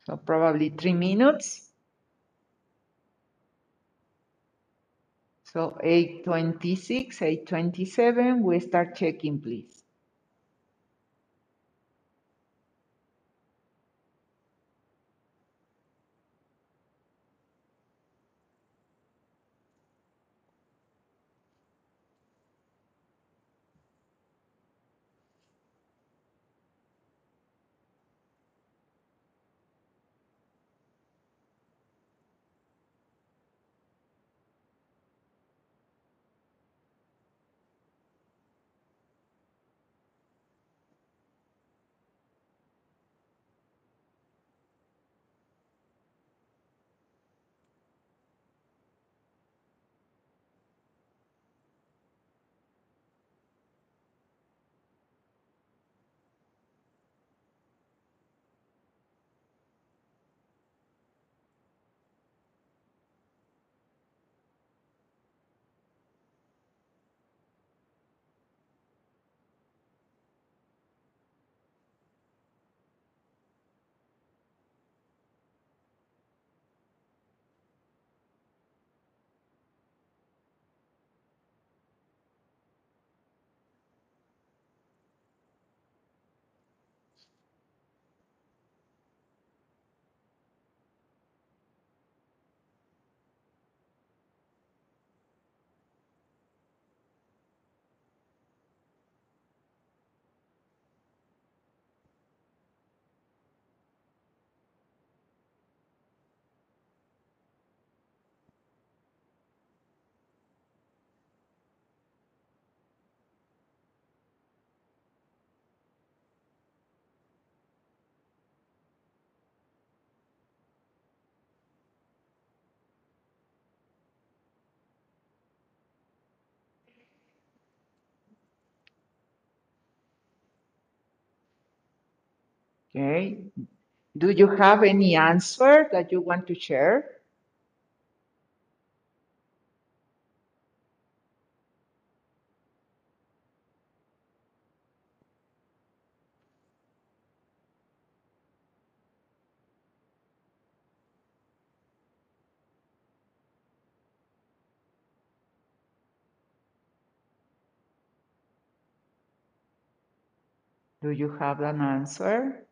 So probably three minutes. So 826, 827, we start checking, please. Okay. Do you have any answer that you want to share? Do you have an answer?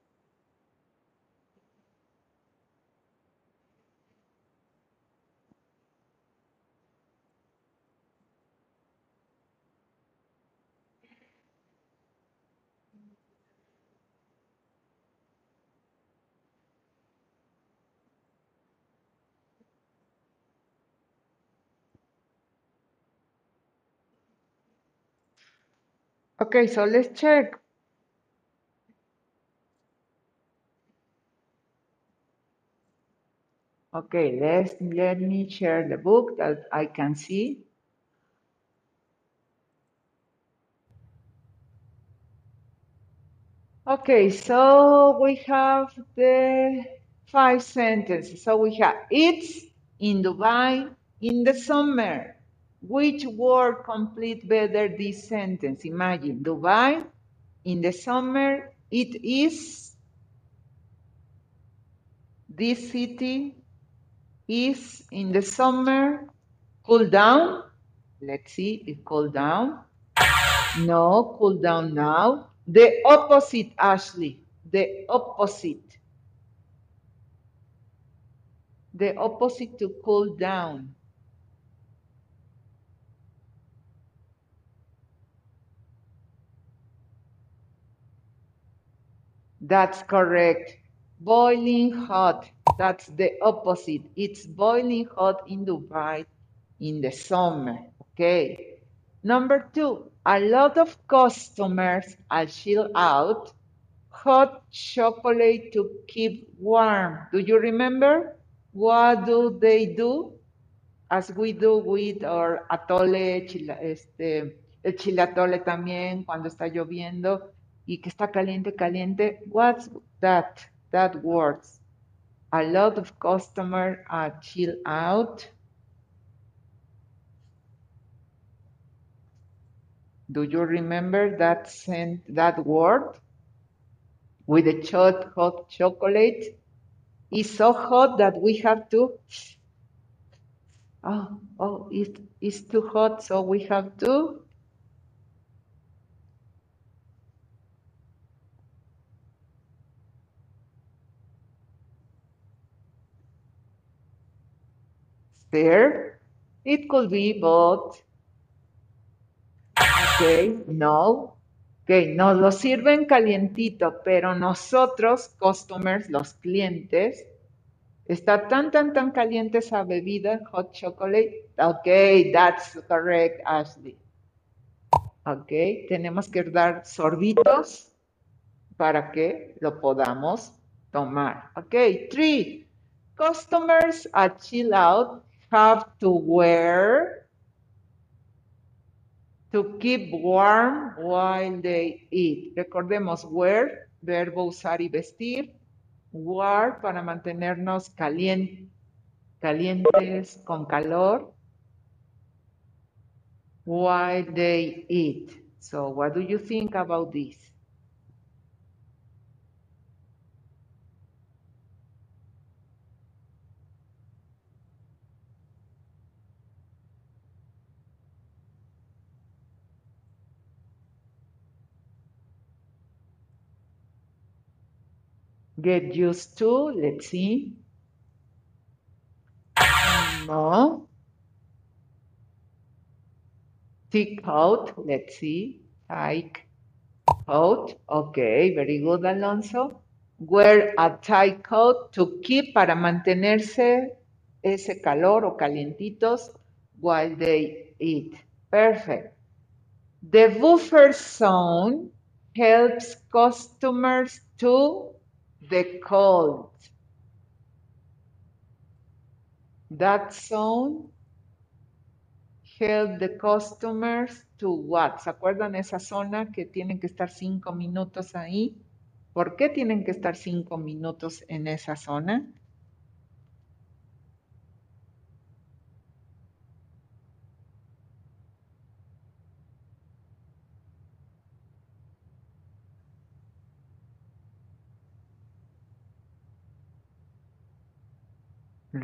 Okay, so let's check. Okay, let's let me share the book that I can see. Okay, so we have the five sentences. So we have it's in Dubai in the summer. Which word complete better this sentence? Imagine Dubai in the summer. It is this city is in the summer cool down. Let's see if cool down. No, cool down now. The opposite, Ashley. The opposite. The opposite to cool down. That's correct. Boiling hot. That's the opposite. It's boiling hot in Dubai in the summer. Okay. Number two, a lot of customers are chill out hot chocolate to keep warm. Do you remember? What do they do? As we do with our atole, chila, este, el chile atole también cuando está lloviendo y que está caliente, caliente. What's that? That words. A lot of customers are uh, chill out. Do you remember that sent that word with the hot hot chocolate? It's so hot that we have to. Oh, oh, it, it's too hot, so we have to. There, it could be both. Okay, no. Ok, nos lo sirven calientito, pero nosotros, customers, los clientes, está tan, tan, tan caliente esa bebida, hot chocolate. Ok, that's correct, Ashley. Ok, tenemos que dar sorbitos para que lo podamos tomar. Ok, three. Customers at chill out have to wear to keep warm while they eat. Recordemos, wear, verbo usar y vestir. Wear para mantenernos calien- calientes, con calor. While they eat. So what do you think about this? Get used to, let's see. No. Take out, let's see. Take out. Okay, very good, Alonso. Wear a tight coat to keep para mantenerse ese calor o calientitos while they eat. Perfect. The buffer zone helps customers to the cold. That zone help the customers to what? ¿Se acuerdan esa zona que tienen que estar cinco minutos ahí? ¿Por qué tienen que estar cinco minutos en esa zona?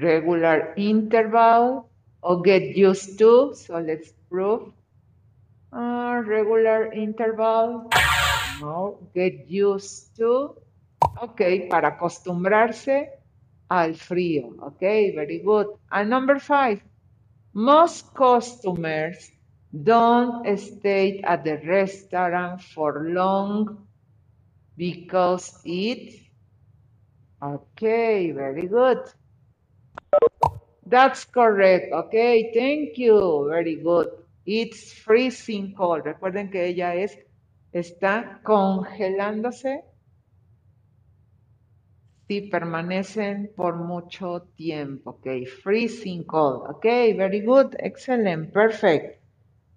Regular interval or get used to. So let's prove. Uh, regular interval. No, get used to. Ok, para acostumbrarse al frío. Ok, very good. And number five, most customers don't stay at the restaurant for long because it. Okay, very good. That's correct. Okay, thank you. Very good. It's freezing cold. Recuerden que ella es, está congelándose si permanecen por mucho tiempo. Okay, freezing cold. Okay, very good. Excellent. Perfect.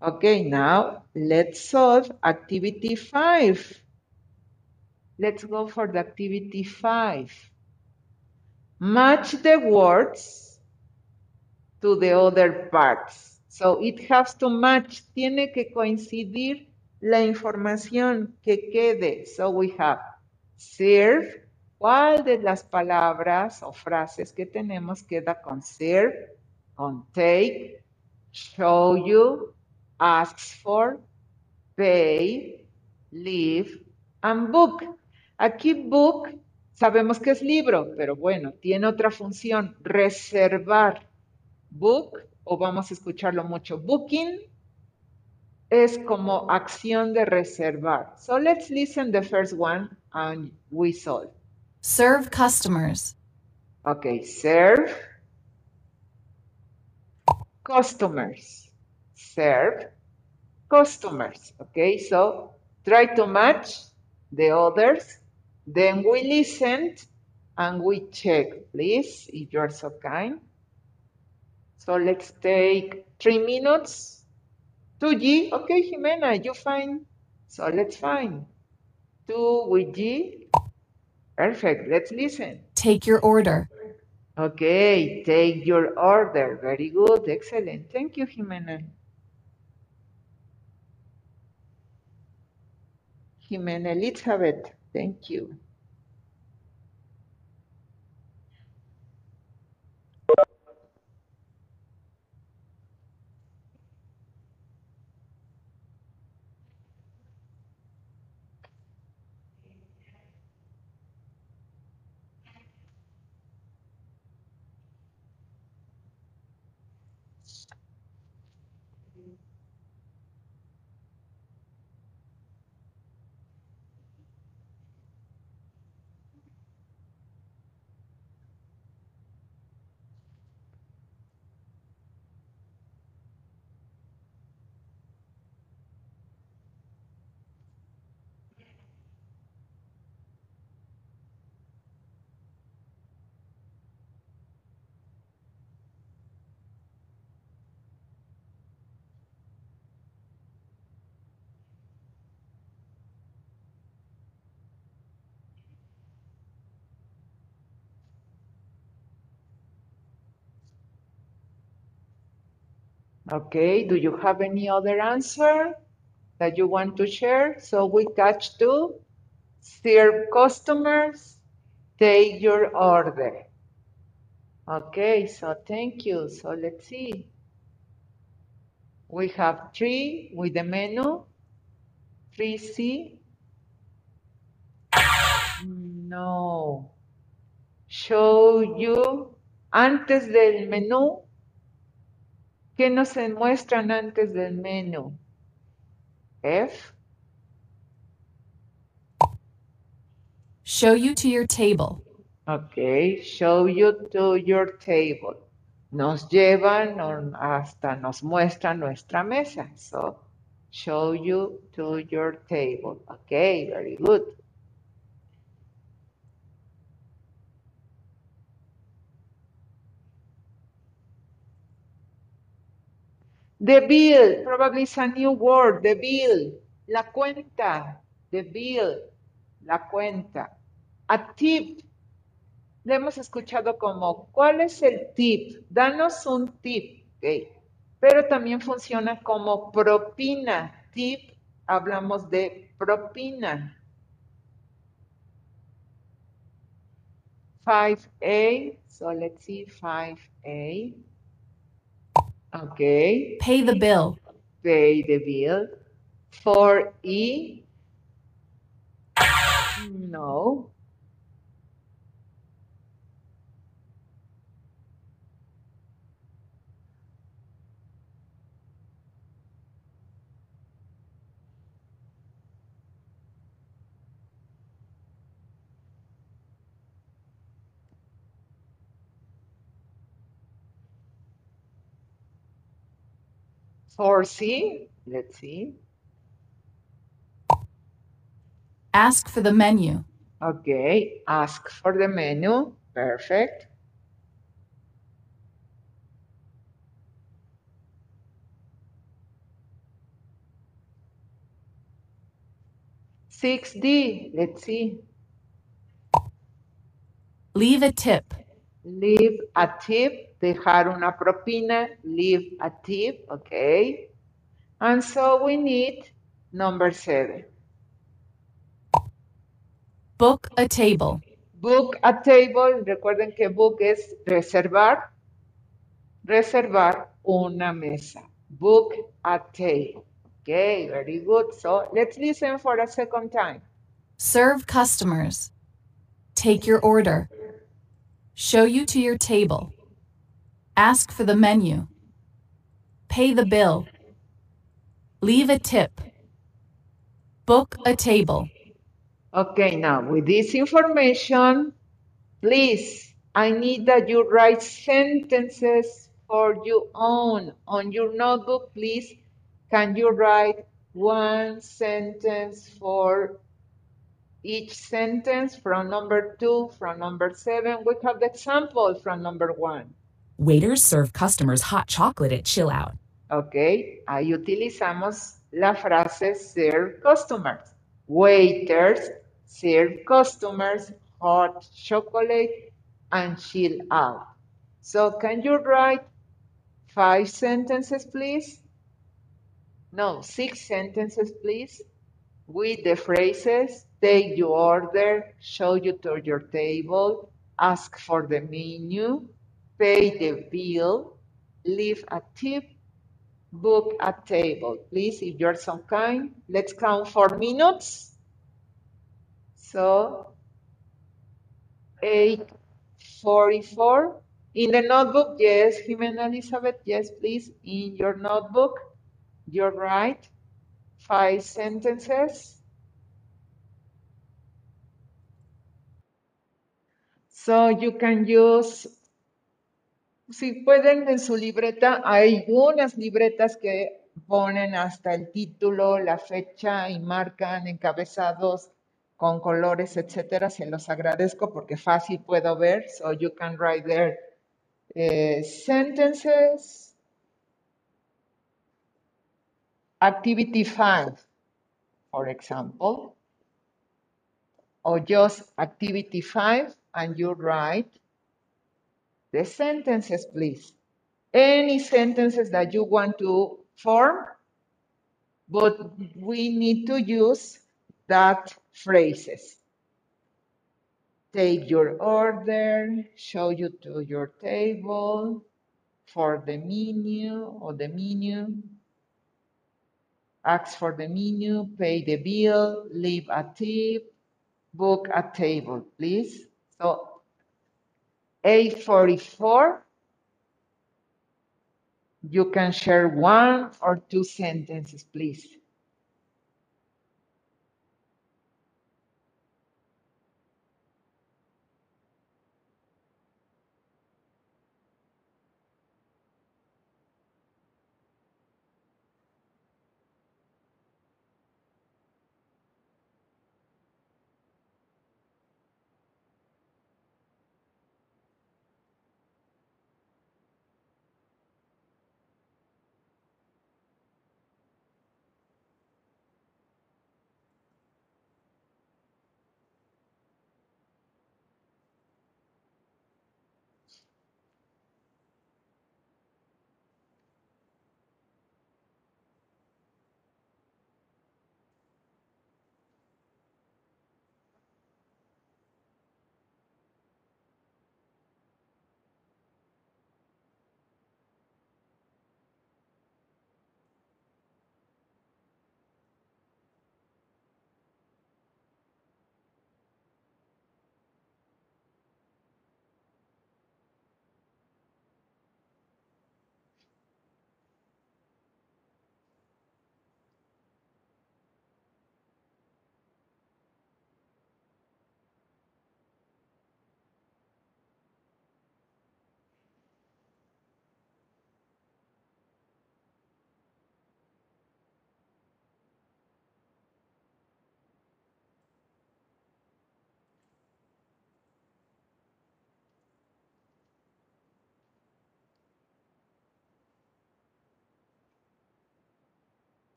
Okay, now let's solve activity five. Let's go for the activity five. Match the words to the other parts. So it has to match, tiene que coincidir la información que quede. So we have serve. ¿Cuál de las palabras o frases que tenemos queda con serve, con take, show you, asks for, pay, leave, and book? Aquí book sabemos que es libro, pero bueno, tiene otra función, reservar. Book, o vamos a escucharlo mucho, booking es como acción de reservar. So let's listen the first one and we solve.
Serve customers.
Okay, serve customers. Serve customers. Okay, so try to match the others. Then we listen and we check, please, if you're so kind. So let's take three minutes. 2G. Okay, Jimena, you fine. So let's find. Two with G. Perfect. Let's listen.
Take your order.
Okay, take your order. Very good. Excellent. Thank you, Jimena. Jimena Elizabeth. Thank you. Okay, do you have any other answer that you want to share? So we catch two, serve customers, take your order. Okay, so thank you. So let's see. We have three with the menu, three C. No. Show you antes del menú. ¿Qué nos muestran antes del menú? F.
Show you to your table.
Ok, show you to your table. Nos llevan hasta nos muestran nuestra mesa. So, show you to your table. Ok, very good. The bill, probably it's a new word, the bill, la cuenta, the bill, la cuenta. A tip, le hemos escuchado como, ¿cuál es el tip? Danos un tip, ¿ok? Pero también funciona como propina. Tip, hablamos de propina. 5A, so let's see, 5A. Okay,
Pay the bill.
pay the bill. For E. No. Four C, let's see.
Ask for the menu.
Okay, ask for the menu. Perfect. Six D, let's see.
Leave a tip.
Leave a tip, dejar una propina, leave a tip, okay. And so we need number seven.
Book a table.
Book a table, recuerden que book es reservar, reservar una mesa. Book a table. Okay, very good. So let's listen for a second time.
Serve customers. Take your order. Show you to your table. Ask for the menu. Pay the bill. Leave a tip. Book a table.
Okay, now with this information, please, I need that you write sentences for your own. On your notebook, please, can you write one sentence for each sentence from number two, from number seven? We have the example from number one.
Waiters serve customers hot chocolate at Chill Out.
Ok, ahí utilizamos la frase serve customers. Waiters serve customers hot chocolate and chill out. So can you write five sentences, please? No, six sentences, please, with the phrases take your order, show you to your table, ask for the menu, pay the bill, leave a tip, book a table. Please, if you're so kind, let's count four minutes. So, 844. In the notebook, yes, Jimena Elizabeth, yes, please. In your notebook, you're right. Five sentences. So you can use Si pueden en su libreta, hay unas libretas que ponen hasta el título, la fecha y marcan encabezados con colores, etcétera. Se los agradezco porque fácil puedo ver. So you can write there eh, sentences. Activity 5, for example. Or just activity 5 and you write the sentences, please. any sentences that you want to form, but we need to use that phrases. Take your order, show you to your table, for the menu or the menu, ask for the menu, pay the bill, leave a tip, book a table, please. So A44, you can share one or two sentences, please.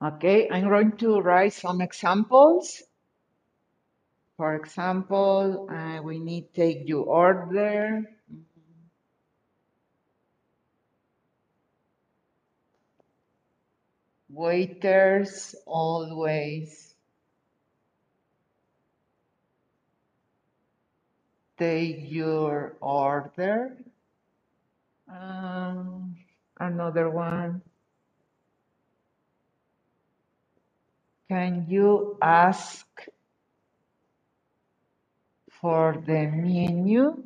Okay, I'm going to write some examples. For example, uh, we need take your order. Waiters always take your order. Um, another one. Can you ask for the menu?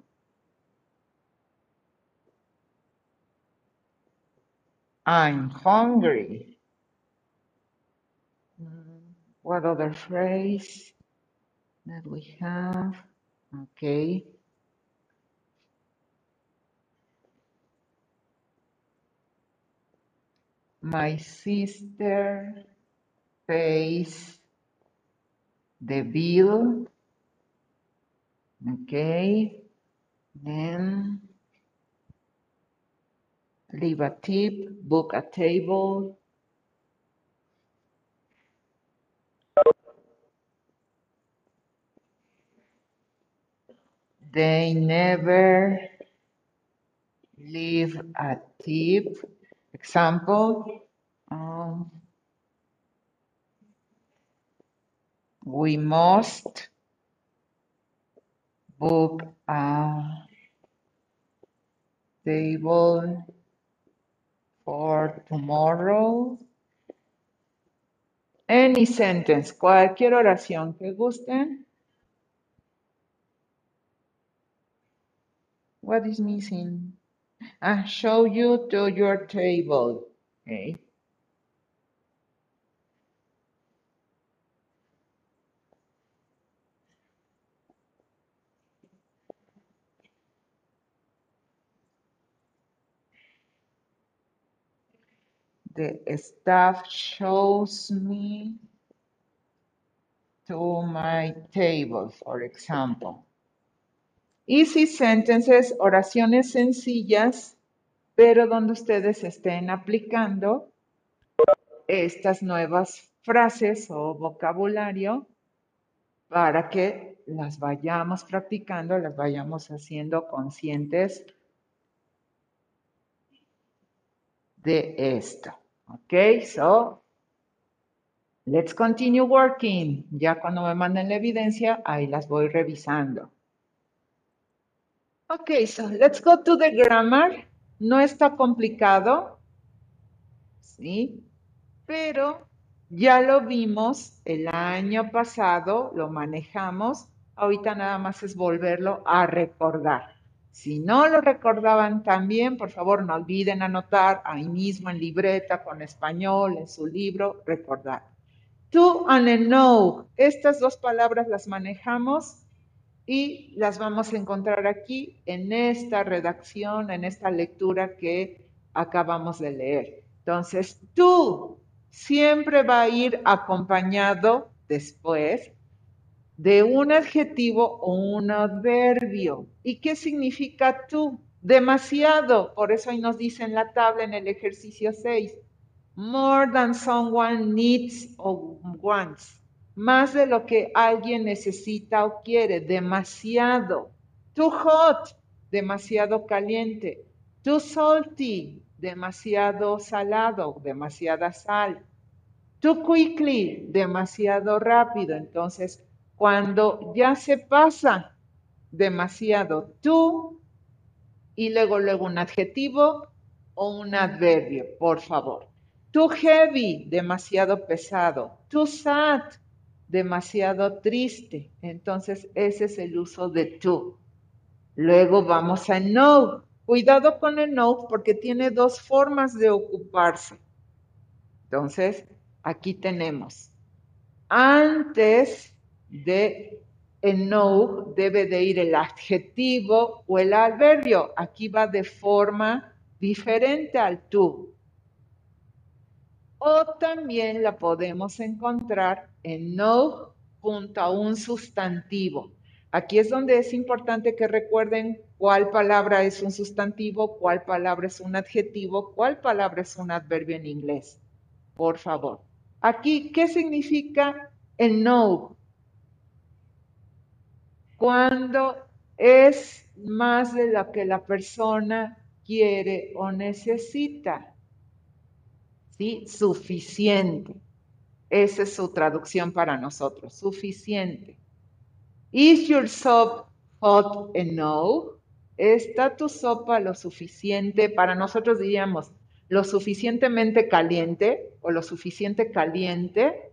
I'm hungry. What other phrase that we have? Okay. My sister pays the bill. Okay. Then leave a tip, book a table. They never leave a tip. Example, um, we must book a table for tomorrow. Any sentence, cualquier oración que gusten. What is missing? Ah, show you to your table. Okay. The staff shows me to my table, for example. Easy sentences, oraciones sencillas, pero donde ustedes estén aplicando estas nuevas frases o vocabulario para que las vayamos practicando, las vayamos haciendo conscientes de esto. Ok, so let's continue working. Ya cuando me manden la evidencia, ahí las voy revisando. Ok, so let's go to the grammar. No está complicado, ¿sí? Pero ya lo vimos el año pasado, lo manejamos. Ahorita nada más es volverlo a recordar. Si no lo recordaban también, por favor no olviden anotar ahí mismo en libreta, con español, en su libro, recordar. To and know, estas dos palabras las manejamos y las vamos a encontrar aquí en esta redacción, en esta lectura que acabamos de leer. Entonces, tú siempre va a ir acompañado después de un adjetivo o un adverbio. ¿Y qué significa tú? Demasiado. Por eso ahí nos dice en la tabla en el ejercicio 6. More than someone needs or wants. Más de lo que alguien necesita o quiere. Demasiado. Too hot. Demasiado caliente. Too salty. Demasiado salado. Demasiada sal. Too quickly. Demasiado rápido. Entonces, cuando ya se pasa demasiado tú y luego luego un adjetivo o un adverbio, por favor. Too heavy, demasiado pesado. Too sad, demasiado triste. Entonces, ese es el uso de too. Luego vamos a no. Cuidado con el no porque tiene dos formas de ocuparse. Entonces, aquí tenemos. Antes de en no debe de ir el adjetivo o el adverbio. Aquí va de forma diferente al tú. O también la podemos encontrar en no junto a un sustantivo. Aquí es donde es importante que recuerden cuál palabra es un sustantivo, cuál palabra es un adjetivo, cuál palabra es un adverbio en inglés. Por favor. Aquí, ¿qué significa en no? Cuando es más de lo que la persona quiere o necesita. ¿Sí? Suficiente. Esa es su traducción para nosotros. Suficiente. Is your soup hot enough? ¿Está tu sopa lo suficiente? Para nosotros diríamos lo suficientemente caliente o lo suficiente caliente.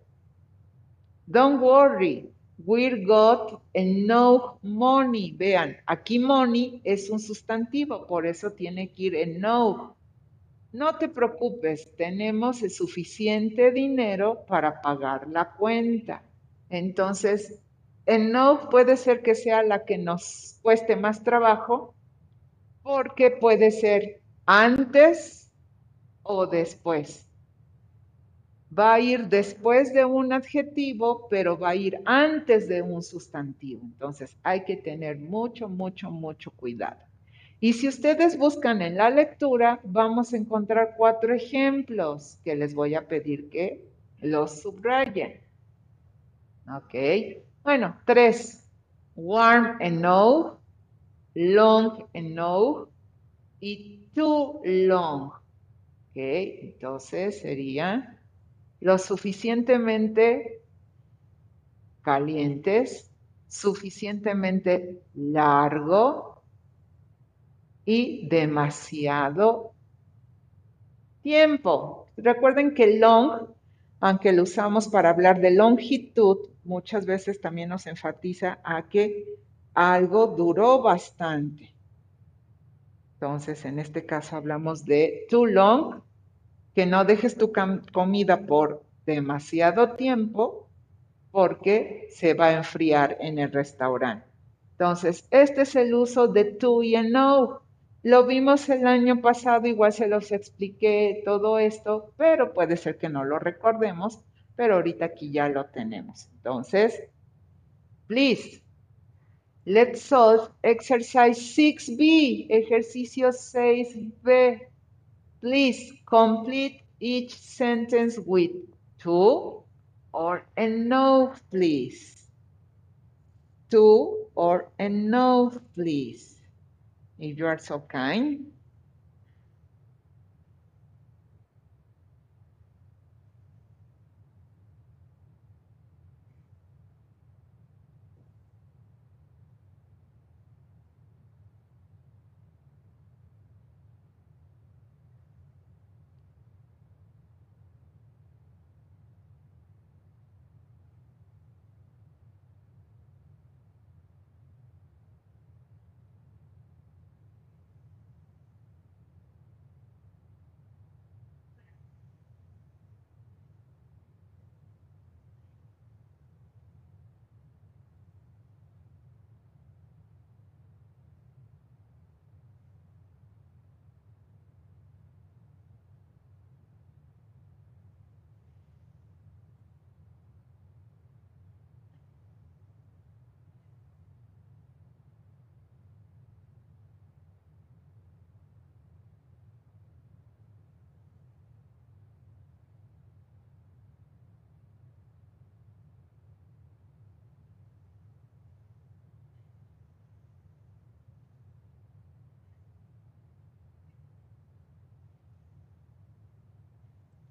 Don't worry, We got enough money. Vean, aquí money es un sustantivo, por eso tiene que ir enough. No te preocupes, tenemos suficiente dinero para pagar la cuenta. Entonces, enough puede ser que sea la que nos cueste más trabajo, porque puede ser antes o después. Va a ir después de un adjetivo, pero va a ir antes de un sustantivo. Entonces hay que tener mucho, mucho, mucho cuidado. Y si ustedes buscan en la lectura, vamos a encontrar cuatro ejemplos que les voy a pedir que los subrayen. Ok. Bueno, tres. Warm and no, long and no y too long. Ok, entonces sería lo suficientemente calientes, suficientemente largo y demasiado tiempo. Recuerden que long, aunque lo usamos para hablar de longitud, muchas veces también nos enfatiza a que algo duró bastante. Entonces, en este caso hablamos de too long, que no dejes tu comida por demasiado tiempo porque se va a enfriar en el restaurante. Entonces, este es el uso de to y no. Lo vimos el año pasado, igual se los expliqué todo esto, pero puede ser que no lo recordemos, pero ahorita aquí ya lo tenemos. Entonces, please, Let's solve exercise 6B, ejercicio 6B. Please complete each sentence with to or a no, please. To or a no, please. If you are so kind.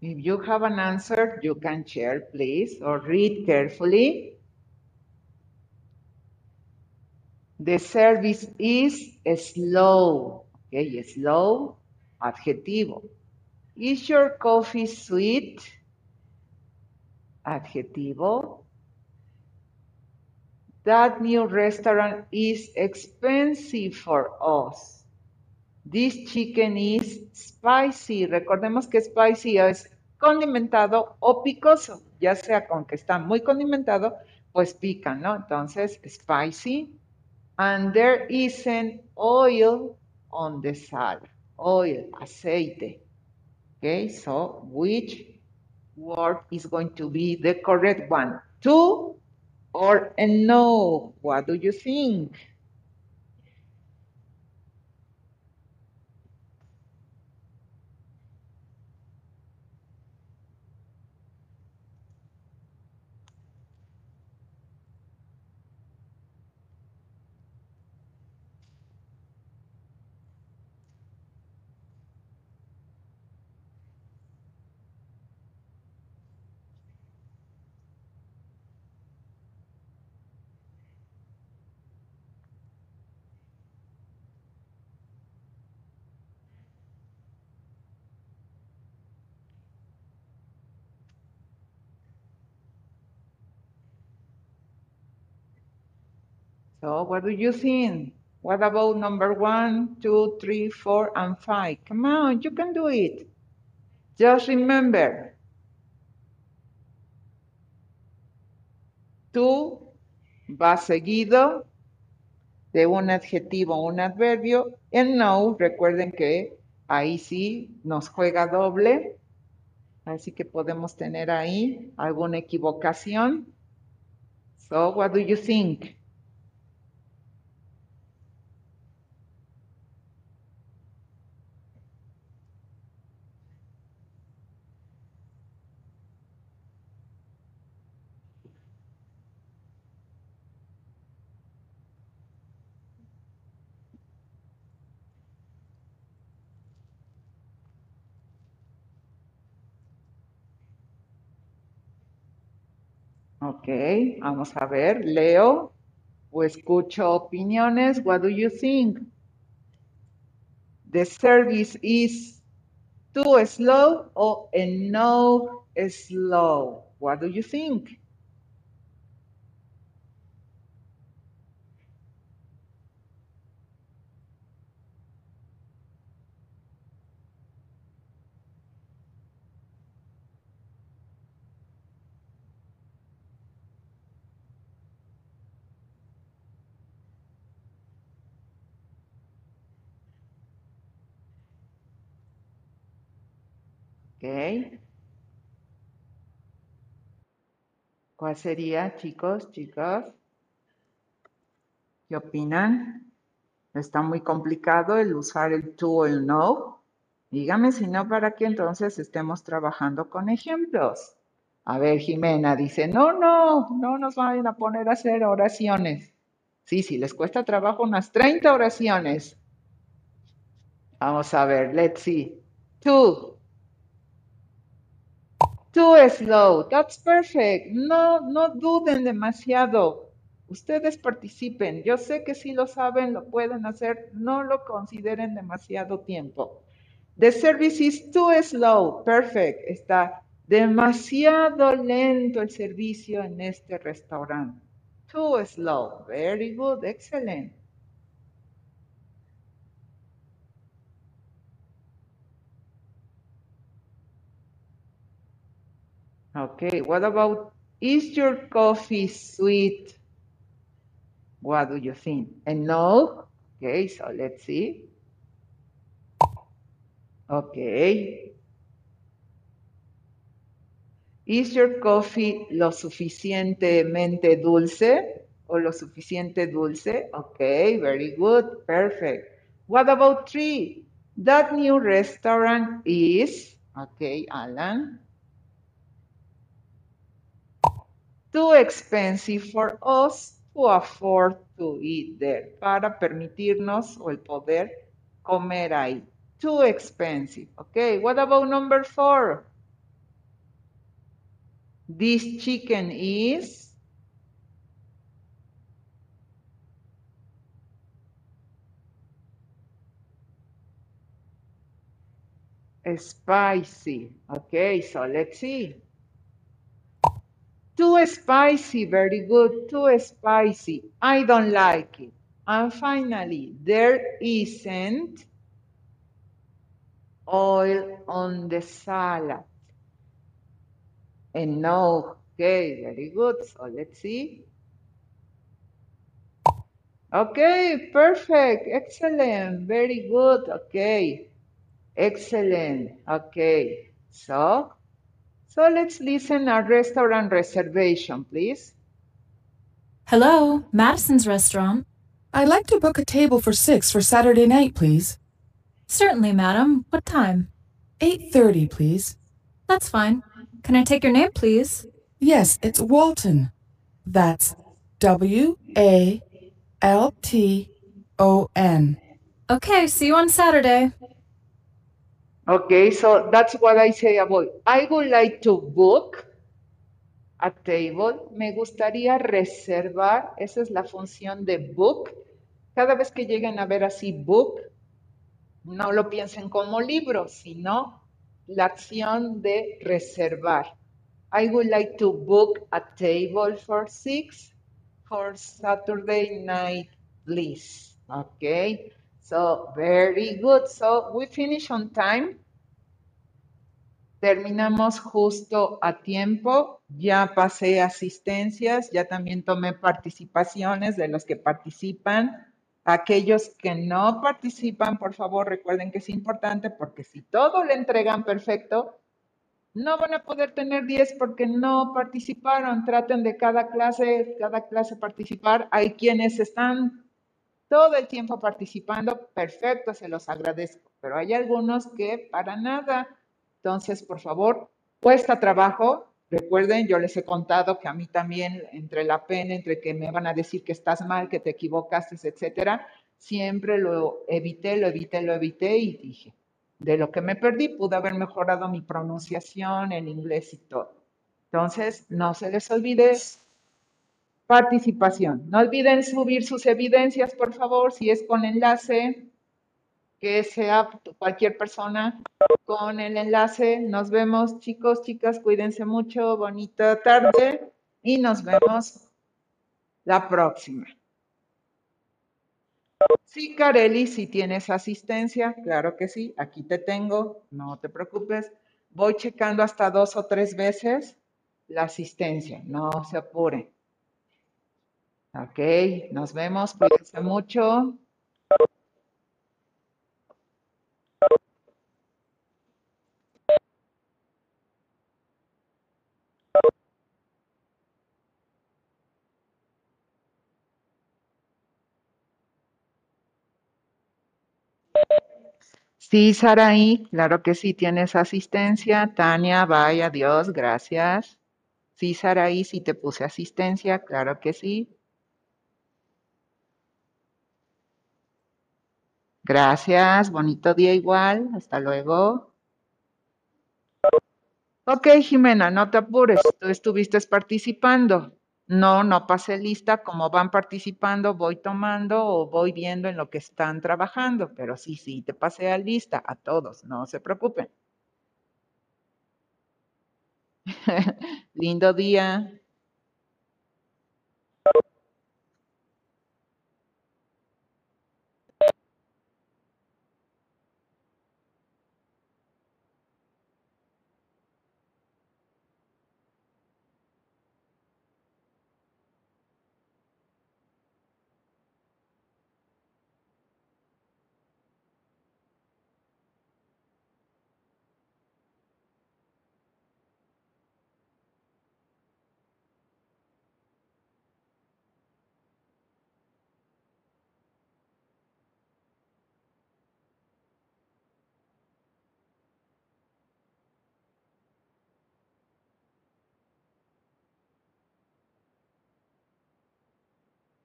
If you have an answer, you can share, please, or read carefully. The service is slow. Okay, slow, adjetivo. Is your coffee sweet? Adjetivo. That new restaurant is expensive for us. This chicken is spicy. Recordemos que spicy es condimentado o picoso, ya sea con que está muy condimentado, pues pica, ¿no? Entonces, spicy. And there isn't oil on the salad. Oil, aceite. Okay, so which word is going to be the correct one? To or a no? What do you think? So what do you think? What about number one, two, three, four, and five? Come on, you can do it. Just remember, tú va seguido de un adjetivo o un adverbio. En no, recuerden que ahí sí nos juega doble. Así que podemos tener ahí alguna equivocación. So, what do you think? Ok, vamos a ver, leo o escucho opiniones. What do you think? The service is too slow or no slow? What do you think? ¿Cuál sería, chicos, chicas? ¿Qué opinan? ¿Está muy complicado el usar el to o el no? Dígame si no, para que entonces estemos trabajando con ejemplos. A ver, Jimena dice, no, no, no nos vayan a poner a hacer oraciones. Sí, sí, les cuesta trabajo unas 30 oraciones. Vamos a ver, let's see. To, Too slow. That's perfect. No, no duden demasiado. Ustedes participen. Yo sé que si lo saben, lo pueden hacer. No lo consideren demasiado tiempo. The service is too slow. Perfect. Está demasiado lento el servicio en este restaurante. Too slow. Very good. Excellent. Okay, what about, is your coffee sweet? What do you think? And no? Okay, so let's see. Okay. Is your coffee lo suficientemente dulce? O lo suficiente dulce? Okay, very good, perfect. What about three? That new restaurant is, okay, Alan. Too expensive for us to afford to eat there, para permitirnos o el poder comer ahí. Too expensive. Okay, what about number four? This chicken is spicy. Okay, so let's see. Too spicy, very good, too spicy. I don't like it. And finally, there isn't oil on the salad. And no, okay, very good. So let's see. Okay, perfect, excellent, very good, okay, excellent, okay. So so let's listen a restaurant reservation, please.
Hello, Madison's restaurant.
I'd like to book a table for six for Saturday night, please.
Certainly, madam. What time?
8.30, please.
That's fine. Can I take your name, please?
Yes, it's Walton. That's W-A-L-T-O-N.
Okay, see you on Saturday.
Okay, so that's what I say about. I would like to book a table. Me gustaría reservar. Esa es la función de book. Cada vez que lleguen a ver así book, no lo piensen como libro, sino la acción de reservar. I would like to book a table for six for Saturday night, please. Okay. So, very good. So, we finish on time. Terminamos justo a tiempo. Ya pasé asistencias, ya también tomé participaciones de los que participan. Aquellos que no participan, por favor, recuerden que es importante porque si todo le entregan perfecto, no van a poder tener 10 porque no participaron. Traten de cada clase, cada clase participar. Hay quienes están todo el tiempo participando. Perfecto, se los agradezco. Pero hay algunos que para nada. Entonces, por favor, cuesta trabajo. Recuerden, yo les he contado que a mí también, entre la pena, entre que me van a decir que estás mal, que te equivocaste, etcétera, siempre lo evité, lo evité, lo evité y dije, de lo que me perdí, pude haber mejorado mi pronunciación, el inglés y todo. Entonces, no se les olvide participación. No olviden subir sus evidencias, por favor, si es con enlace, que sea cualquier persona con el enlace. Nos vemos, chicos, chicas, cuídense mucho, bonita tarde y nos vemos la próxima. Sí, Carely, si tienes asistencia, claro que sí, aquí te tengo, no te preocupes. Voy checando hasta dos o tres veces la asistencia, no se apure. Ok, nos vemos, cuídense mucho. Sí, Saraí, claro que sí tienes asistencia. Tania, vaya, adiós, gracias. Sí, Saraí, sí te puse asistencia, claro que sí. Gracias, bonito día igual, hasta luego. Ok, Jimena, no te apures, tú estuviste participando. No, no pasé lista, como van participando, voy tomando o voy viendo en lo que están trabajando, pero sí, sí, te pasé a lista a todos, no se preocupen. Lindo día.